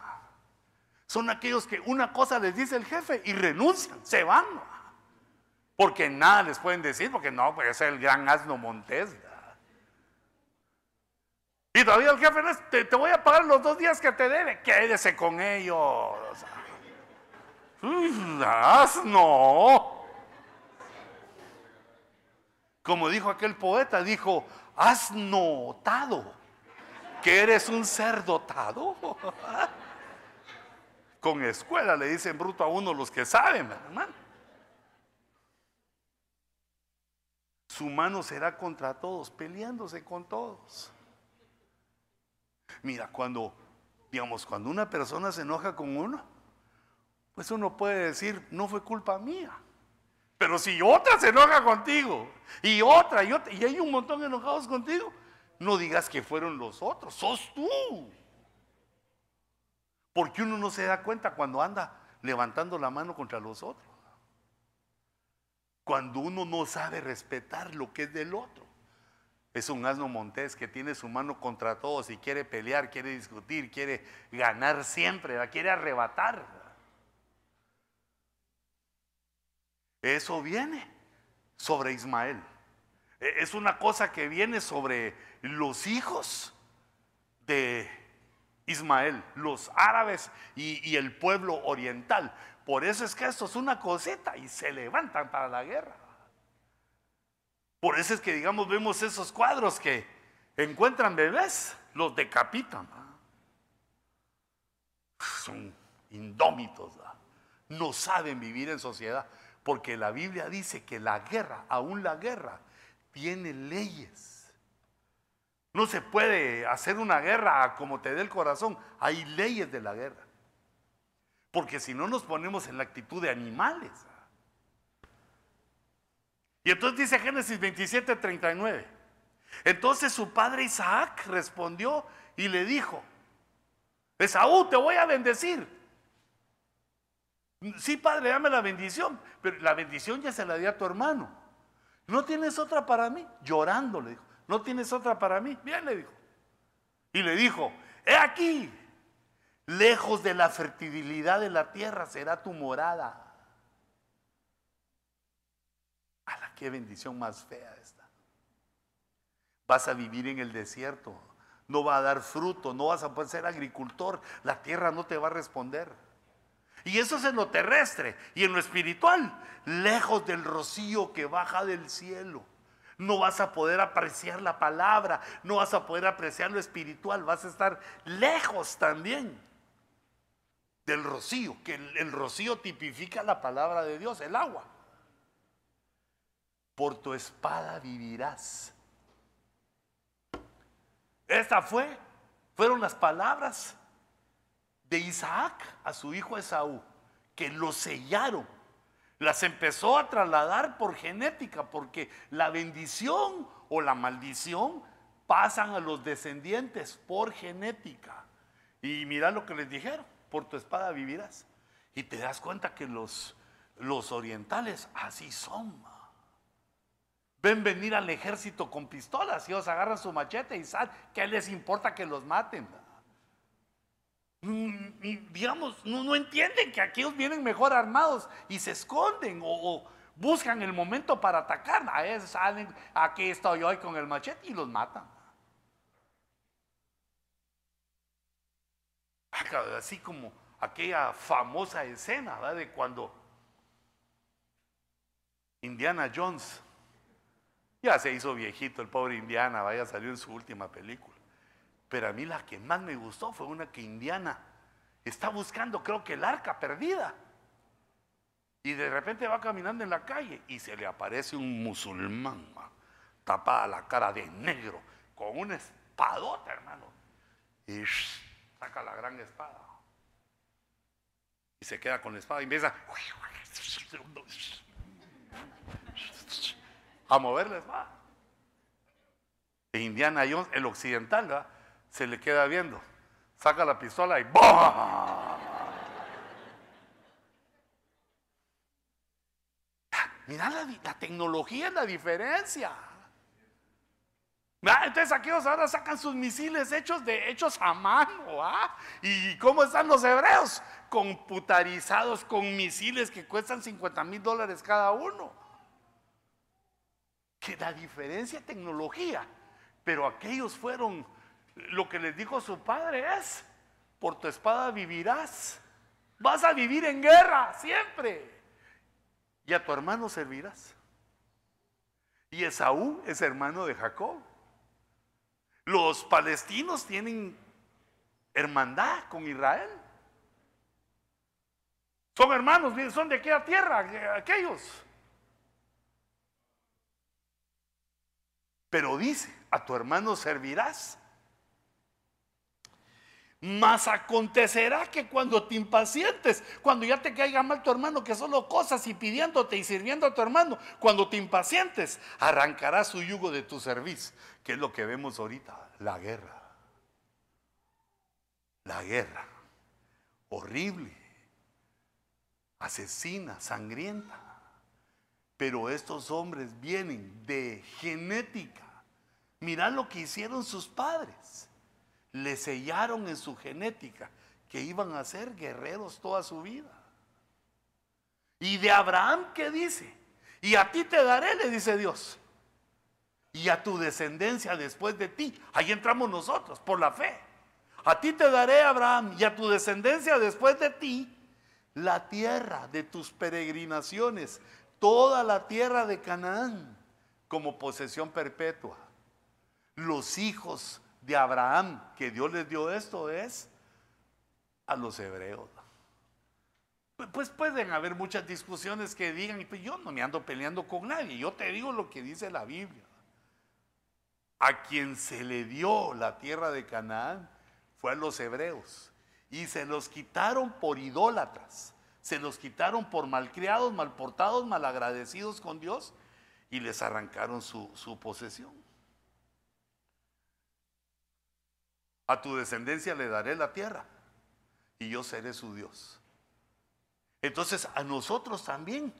Son aquellos que una cosa les dice el jefe y renuncian, se van. Porque nada les pueden decir, porque no, pues es el gran asno Montés. Y todavía el jefe te, te voy a pagar los dos días que te debe, quédese con ellos. asno. Como dijo aquel poeta, dijo, has notado que eres un ser dotado. Con escuela le dicen bruto a uno los que saben, hermano. Su mano será contra todos, peleándose con todos. Mira, cuando Digamos, cuando una persona se enoja con uno, pues uno puede decir, no fue culpa mía. Pero si otra se enoja contigo y otra y otra, y hay un montón enojados contigo, no digas que fueron los otros, sos tú. Porque uno no se da cuenta cuando anda levantando la mano contra los otros. Cuando uno no sabe respetar lo que es del otro. Es un asno montés que tiene su mano contra todos y quiere pelear, quiere discutir, quiere ganar siempre, la quiere arrebatar. Eso viene sobre Ismael. E, es una cosa que viene sobre los hijos de Ismael, los árabes y, el pueblo oriental. Por eso es que esto es una cosita y se levantan para la guerra. Por eso es que, digamos, vemos esos cuadros que encuentran bebés, los decapitan. Son indómitos, no saben vivir en sociedad, porque la Biblia dice que la guerra, aún la guerra, tiene leyes. No se puede hacer una guerra como te dé el corazón, hay leyes de la guerra. Porque si no nos ponemos en la actitud de animales. Y entonces dice Génesis 27, 39. Entonces su padre Isaac respondió y le dijo, Esaú, te voy a bendecir. Sí, padre, dame la bendición, pero la bendición ya se la di a tu hermano. ¿No tienes otra para mí? Llorando le dijo, ¿no tienes otra para mí? Bien, le dijo. Y le dijo, he aquí, lejos de la fertilidad de la tierra será tu morada qué bendición más fea esta. Vas a vivir en el desierto, no va a dar fruto, no vas a poder ser agricultor, la tierra no te va a responder. Y eso es en lo terrestre y en lo espiritual, lejos del rocío que baja del cielo. No vas a poder apreciar la palabra, no vas a poder apreciar lo espiritual, vas a estar lejos también del rocío, que el, rocío tipifica la palabra de Dios, el agua por tu espada vivirás. Esta fue, fueron las palabras de Isaac a su hijo Esaú, que lo sellaron. Las empezó a trasladar por genética, porque la bendición o la maldición pasan a los descendientes por genética. Y mira lo que les dijeron, por tu espada vivirás. Y te das cuenta que los, los orientales así son. Ven venir al ejército con pistolas y ellos agarran su machete y salen. ¿Qué les importa que los maten? Mm, digamos, no, entienden que aquellos vienen mejor armados y se esconden o, buscan el momento para atacar. A ellos salen, aquí estoy hoy con el machete y los matan. Así como aquella famosa escena de cuando Indiana Jones ya se hizo viejito el pobre Indiana, vaya, salió en su última película. Pero a mí la que más me gustó fue una que Indiana está buscando, creo que el arca perdida. Y de repente va caminando en la calle y se le aparece un musulmán, tapada la cara de negro, con una espadota, hermano. Y saca la gran espada. Y se queda con la espada y empieza a moverles va. E Indiana Jones, el occidental, se le queda viendo. Saca la pistola y ¡bum! Mira la, tecnología es la diferencia. Entonces aquellos ahora sacan sus misiles hechos de hechos a mano. ¿ah? ¿Y cómo están los hebreos? Computarizados con misiles que cuestan 50 mil dólares cada uno que la diferencia tecnología, pero aquellos fueron, lo que les dijo su padre es, por tu espada vivirás, vas a vivir en guerra siempre, y a tu hermano servirás. Y Esaú es hermano de Jacob. Los palestinos tienen hermandad con Israel. Son hermanos, son de aquella tierra, aquellos. Pero dice, a tu hermano servirás. Mas acontecerá que cuando te impacientes, cuando ya te caiga mal tu hermano, que solo cosas y pidiéndote y sirviendo a tu hermano, cuando te impacientes, arrancará su yugo de tu servicio, que es lo que vemos ahorita, la guerra. La guerra, horrible, asesina, sangrienta. Pero estos hombres vienen de genética. Mirá lo que hicieron sus padres le sellaron en su genética que iban a ser guerreros toda su vida. Y de Abraham, ¿qué dice? Y a ti te daré, le dice Dios. Y a tu descendencia después de ti. Ahí entramos nosotros, por la fe. A ti te daré, Abraham, y a tu descendencia después de ti, la tierra de tus peregrinaciones, toda la tierra de Canaán, como posesión perpetua. Los hijos de Abraham que Dios les dio esto es a los hebreos. Pues, pues pueden haber muchas discusiones que digan, pues yo no me ando peleando con nadie, yo te digo lo que dice la Biblia. A quien se le dio la tierra de Canaán fue a los hebreos y se los quitaron por idólatras, se los quitaron por malcriados, malportados, malagradecidos con Dios y les arrancaron su, su posesión. A tu descendencia le daré la tierra y yo seré su Dios. Entonces a nosotros también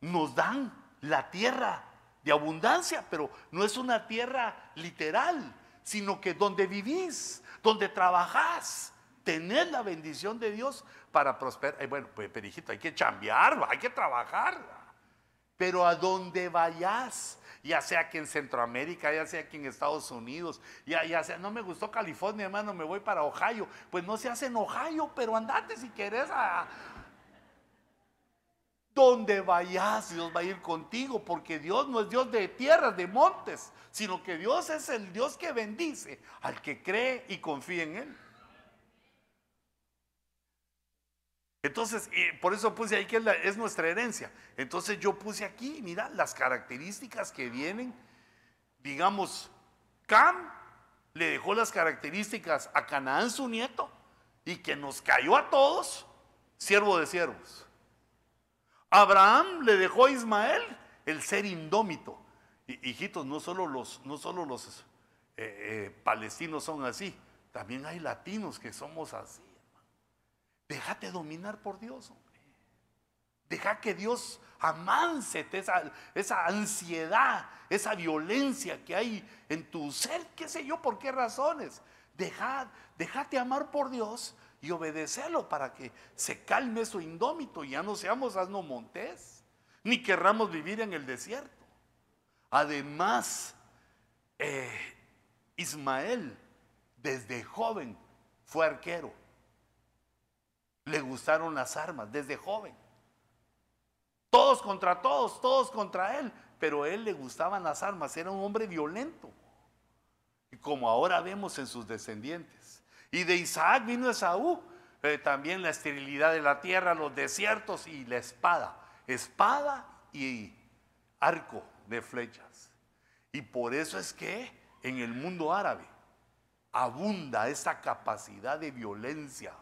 nos dan la tierra de abundancia, pero no es una tierra literal, sino que donde vivís, donde trabajás, tenés la bendición de Dios para prosperar. Eh, bueno, pues, perijito, hay que chambear, hay que trabajar. Pero a donde vayas, ya sea aquí en Centroamérica, ya sea aquí en Estados Unidos, ya, ya sea, no me gustó California, hermano, me voy para Ohio. Pues no se hace en Ohio, pero andate si querés a, donde vayas, Dios va a ir contigo, porque Dios no es Dios de tierras, de montes, sino que Dios es el Dios que bendice al que cree y confía en Él. Entonces, por eso puse ahí que es, nuestra herencia. Entonces yo puse aquí, mira, las características que vienen. Digamos, Cam le dejó las características a Canaán su nieto y que nos cayó a todos, siervo de siervos. Abraham le dejó a Ismael el ser indómito. hijitos, no solo los, no solo los eh, eh, palestinos son así, también hay latinos que somos así. Déjate dominar por Dios, hombre. Deja que Dios amanse esa, esa ansiedad, esa violencia que hay en tu ser, qué sé yo, por qué razones. Dejad, déjate amar por Dios y obedecerlo para que se calme su indómito y ya no seamos asno montés, ni querramos vivir en el desierto. Además, eh, Ismael desde joven fue arquero le gustaron las armas desde joven. Todos contra todos, todos contra él, pero a él le gustaban las armas, era un hombre violento. Y como ahora vemos en sus descendientes. Y de Isaac vino Esaú, eh, también la esterilidad de la tierra, los desiertos y la espada. Espada y arco de flechas. Y por eso es que en el mundo árabe abunda esa capacidad de violencia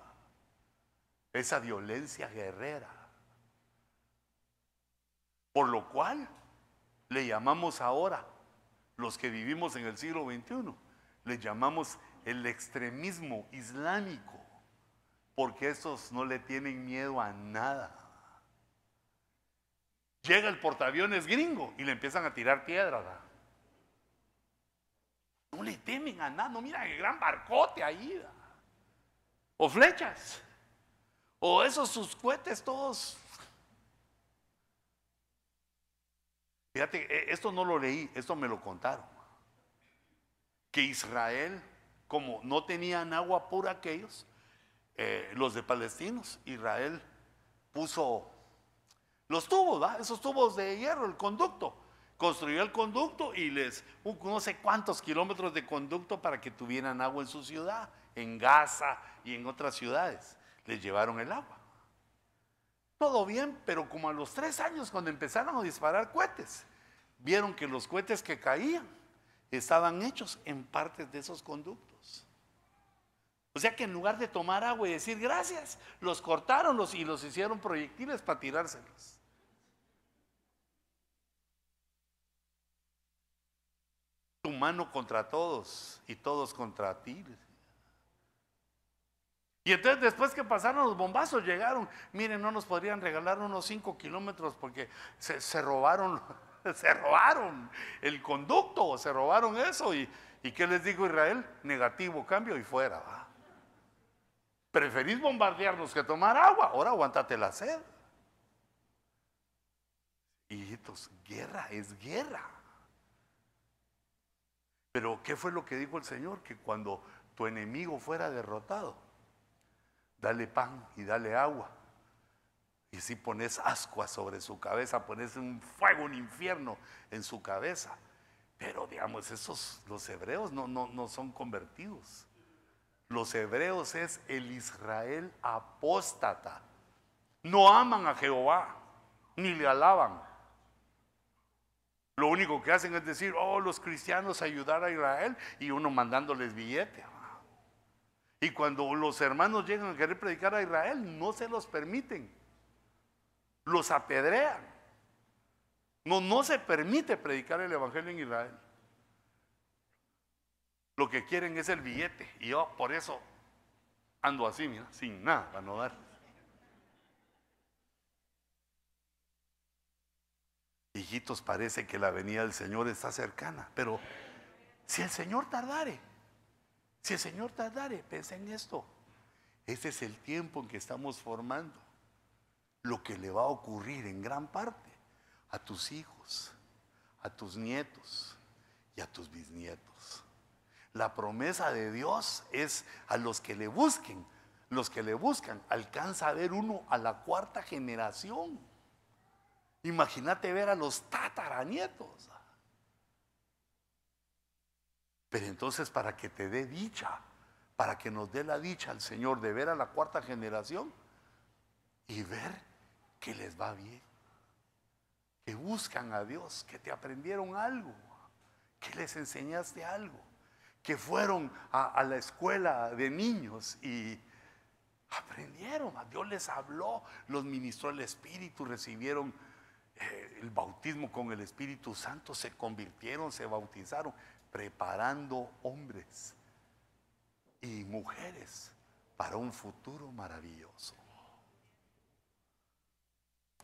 esa violencia guerrera. Por lo cual le llamamos ahora, los que vivimos en el siglo XXI, le llamamos el extremismo islámico, porque esos no le tienen miedo a nada. Llega el portaaviones gringo y le empiezan a tirar piedras. No le temen a nada, no mira el gran barcote ahí. O flechas. O esos sus cohetes todos. Fíjate, e, esto no lo leí, esto me lo contaron. Que Israel, como no tenían agua pura aquellos, eh, los de palestinos, Israel puso los tubos, esos tubos de hierro, el conducto. Construyó el conducto y les, no sé cuántos kilómetros de conducto para que tuvieran agua en su ciudad, en Gaza y en otras ciudades les llevaron el agua. Todo bien, pero como a los tres años cuando empezaron a disparar cohetes, vieron que los cohetes que caían estaban hechos en partes de esos conductos. O sea que en lugar de tomar agua y decir gracias, los cortaron los, y los hicieron proyectiles para tirárselos. Tu mano contra todos y todos contra ti. Y entonces después que pasaron los bombazos llegaron, miren, no nos podrían regalar unos 5 kilómetros porque se, se robaron se robaron el conducto, se robaron eso. ¿Y, ¿y qué les dijo Israel? Negativo, cambio y fuera. ¿va? Preferís bombardearnos que tomar agua, ahora aguántate la sed. Hijitos, guerra es guerra. Pero ¿qué fue lo que dijo el Señor? Que cuando tu enemigo fuera derrotado, dale pan y dale agua y si pones ascuas sobre su cabeza, pones un fuego, un infierno en su cabeza. Pero digamos, esos, los hebreos no, no, no son convertidos. Los hebreos es el Israel apóstata. No aman a Jehová, ni le alaban. Lo único que hacen es decir, oh, los cristianos ayudar a Israel y uno mandándoles billete. Y cuando los hermanos llegan a querer predicar a Israel, no se los permiten los apedrean. No, no se permite predicar el Evangelio en Israel. Lo que quieren es el billete. Y yo por eso ando así, mira, sin nada para no dar. Hijitos, parece que la venida del Señor está cercana. Pero si el Señor tardare, si el Señor tardare, piensa en esto. Ese es el tiempo en que estamos formando lo que le va a ocurrir en gran parte a tus hijos, a tus nietos y a tus bisnietos. La promesa de Dios es a los que le busquen, los que le buscan, alcanza a ver uno a la cuarta generación. Imagínate ver a los tataranietos. Pero entonces para que te dé dicha, para que nos dé la dicha al Señor de ver a la cuarta generación y ver que les va bien, que buscan a Dios, que te aprendieron algo, que les enseñaste algo, que fueron a, la escuela de niños y aprendieron, a Dios les habló, los ministró el Espíritu, recibieron eh, el bautismo con el Espíritu Santo, se convirtieron, se bautizaron, preparando hombres y mujeres para un futuro maravilloso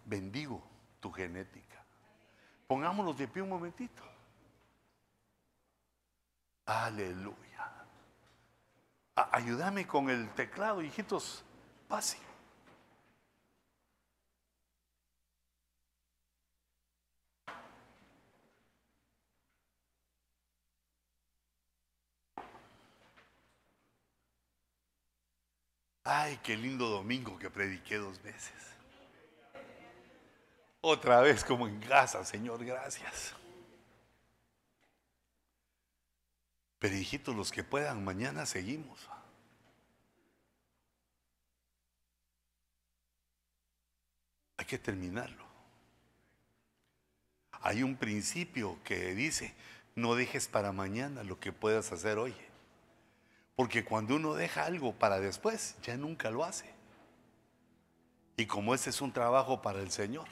bendigo tu genética. Pongámonos de pie un momentito. Aleluya. ayúdame con el teclado, hijitos. Pase. Ay, qué lindo domingo que prediqué dos veces. Otra vez como en casa, Señor, gracias. Pero hijitos, los que puedan, mañana seguimos. Hay que terminarlo. Hay un principio que dice, no dejes para mañana lo que puedas hacer hoy. Porque cuando uno deja algo para después, ya nunca lo hace. Y como ese es un trabajo para el Señor,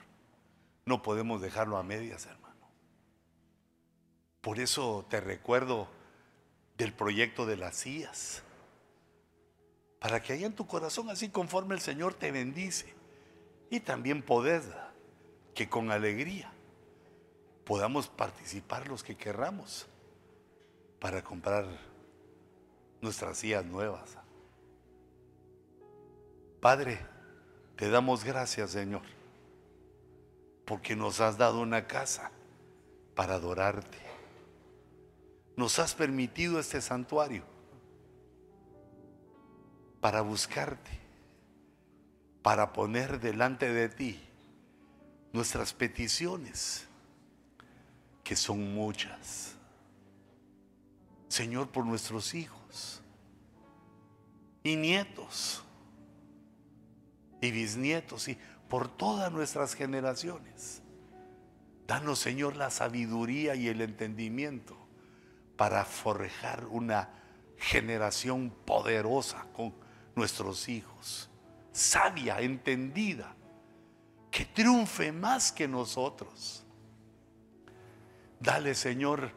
no podemos dejarlo a medias, hermano. Por eso te recuerdo del proyecto de las sillas. Para que haya en tu corazón, así conforme el Señor te bendice. Y también podés que con alegría podamos participar los que querramos para comprar nuestras sillas nuevas. Padre, te damos gracias, Señor porque nos has dado una casa para adorarte. Nos has permitido este santuario para buscarte, para poner delante de ti nuestras peticiones, que son muchas. Señor, por nuestros hijos y nietos y bisnietos y por todas nuestras generaciones. Danos, Señor, la sabiduría y el entendimiento para forjar una generación poderosa con nuestros hijos, sabia, entendida, que triunfe más que nosotros. Dale, Señor,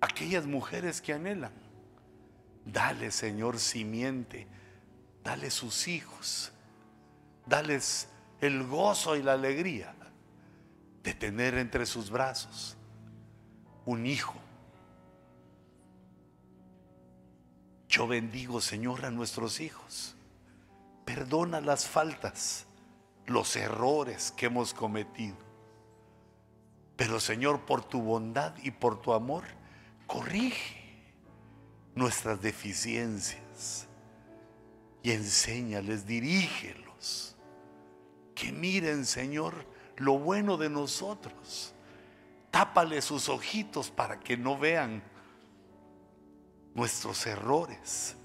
aquellas mujeres que anhelan. Dale, Señor, simiente. Dale sus hijos. Dales el gozo y la alegría de tener entre sus brazos un hijo. Yo bendigo, Señor, a nuestros hijos. Perdona las faltas, los errores que hemos cometido. Pero, Señor, por tu bondad y por tu amor, corrige nuestras deficiencias y enséñales, dirígelos. Que miren, Señor, lo bueno de nosotros Tápale sus ojitos para que no vean nuestros errores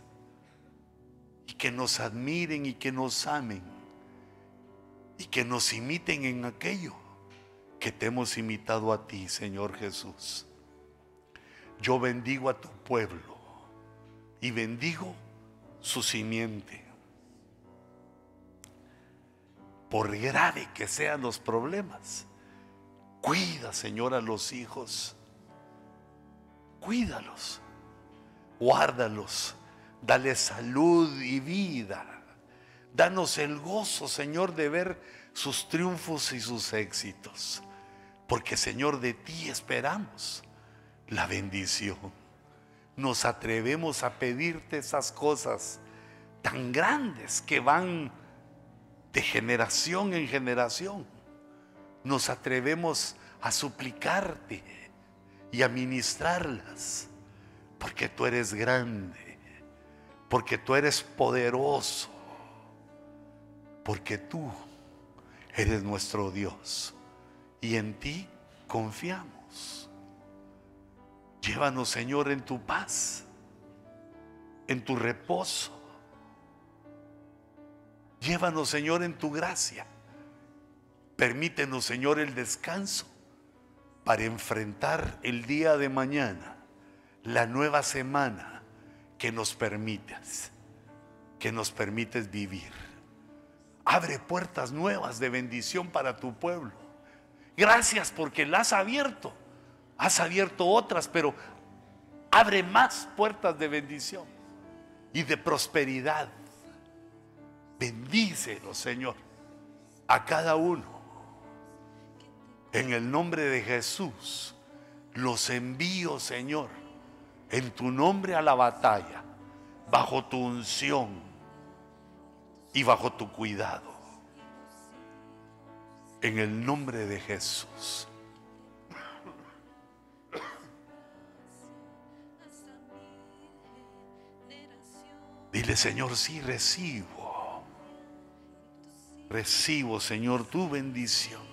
y que nos admiren y que nos amen y que nos imiten en aquello que te hemos imitado a ti, Señor Jesús. Yo bendigo a tu pueblo y bendigo su simiente. Por grave que sean los problemas, Cuida, Señor, a los hijos. Cuídalos. Guárdalos. Dale salud y vida. Danos el gozo, Señor, de ver sus triunfos y sus éxitos. Porque, Señor, de ti esperamos la bendición. Nos atrevemos a pedirte esas cosas tan grandes que van de generación en generación nos atrevemos a suplicarte y a ministrarlas, porque tú eres grande, porque tú eres poderoso, porque tú eres nuestro Dios y en ti confiamos. Llévanos, Señor, en tu paz, en tu reposo. Llévanos, Señor, en tu gracia. Permítenos, Señor, el descanso para enfrentar el día de mañana, la nueva semana que nos permites, que nos permites vivir. Abre puertas nuevas de bendición para tu pueblo. Gracias porque las has abierto. Has abierto otras, pero abre más puertas de bendición y de prosperidad. Bendícelo, Señor, a cada uno en el nombre de Jesús, los envío, Señor, en tu nombre a la batalla, bajo tu unción y bajo tu cuidado. En el nombre de Jesús. Dile, Señor, sí recibo. Recibo, Señor, tu bendición.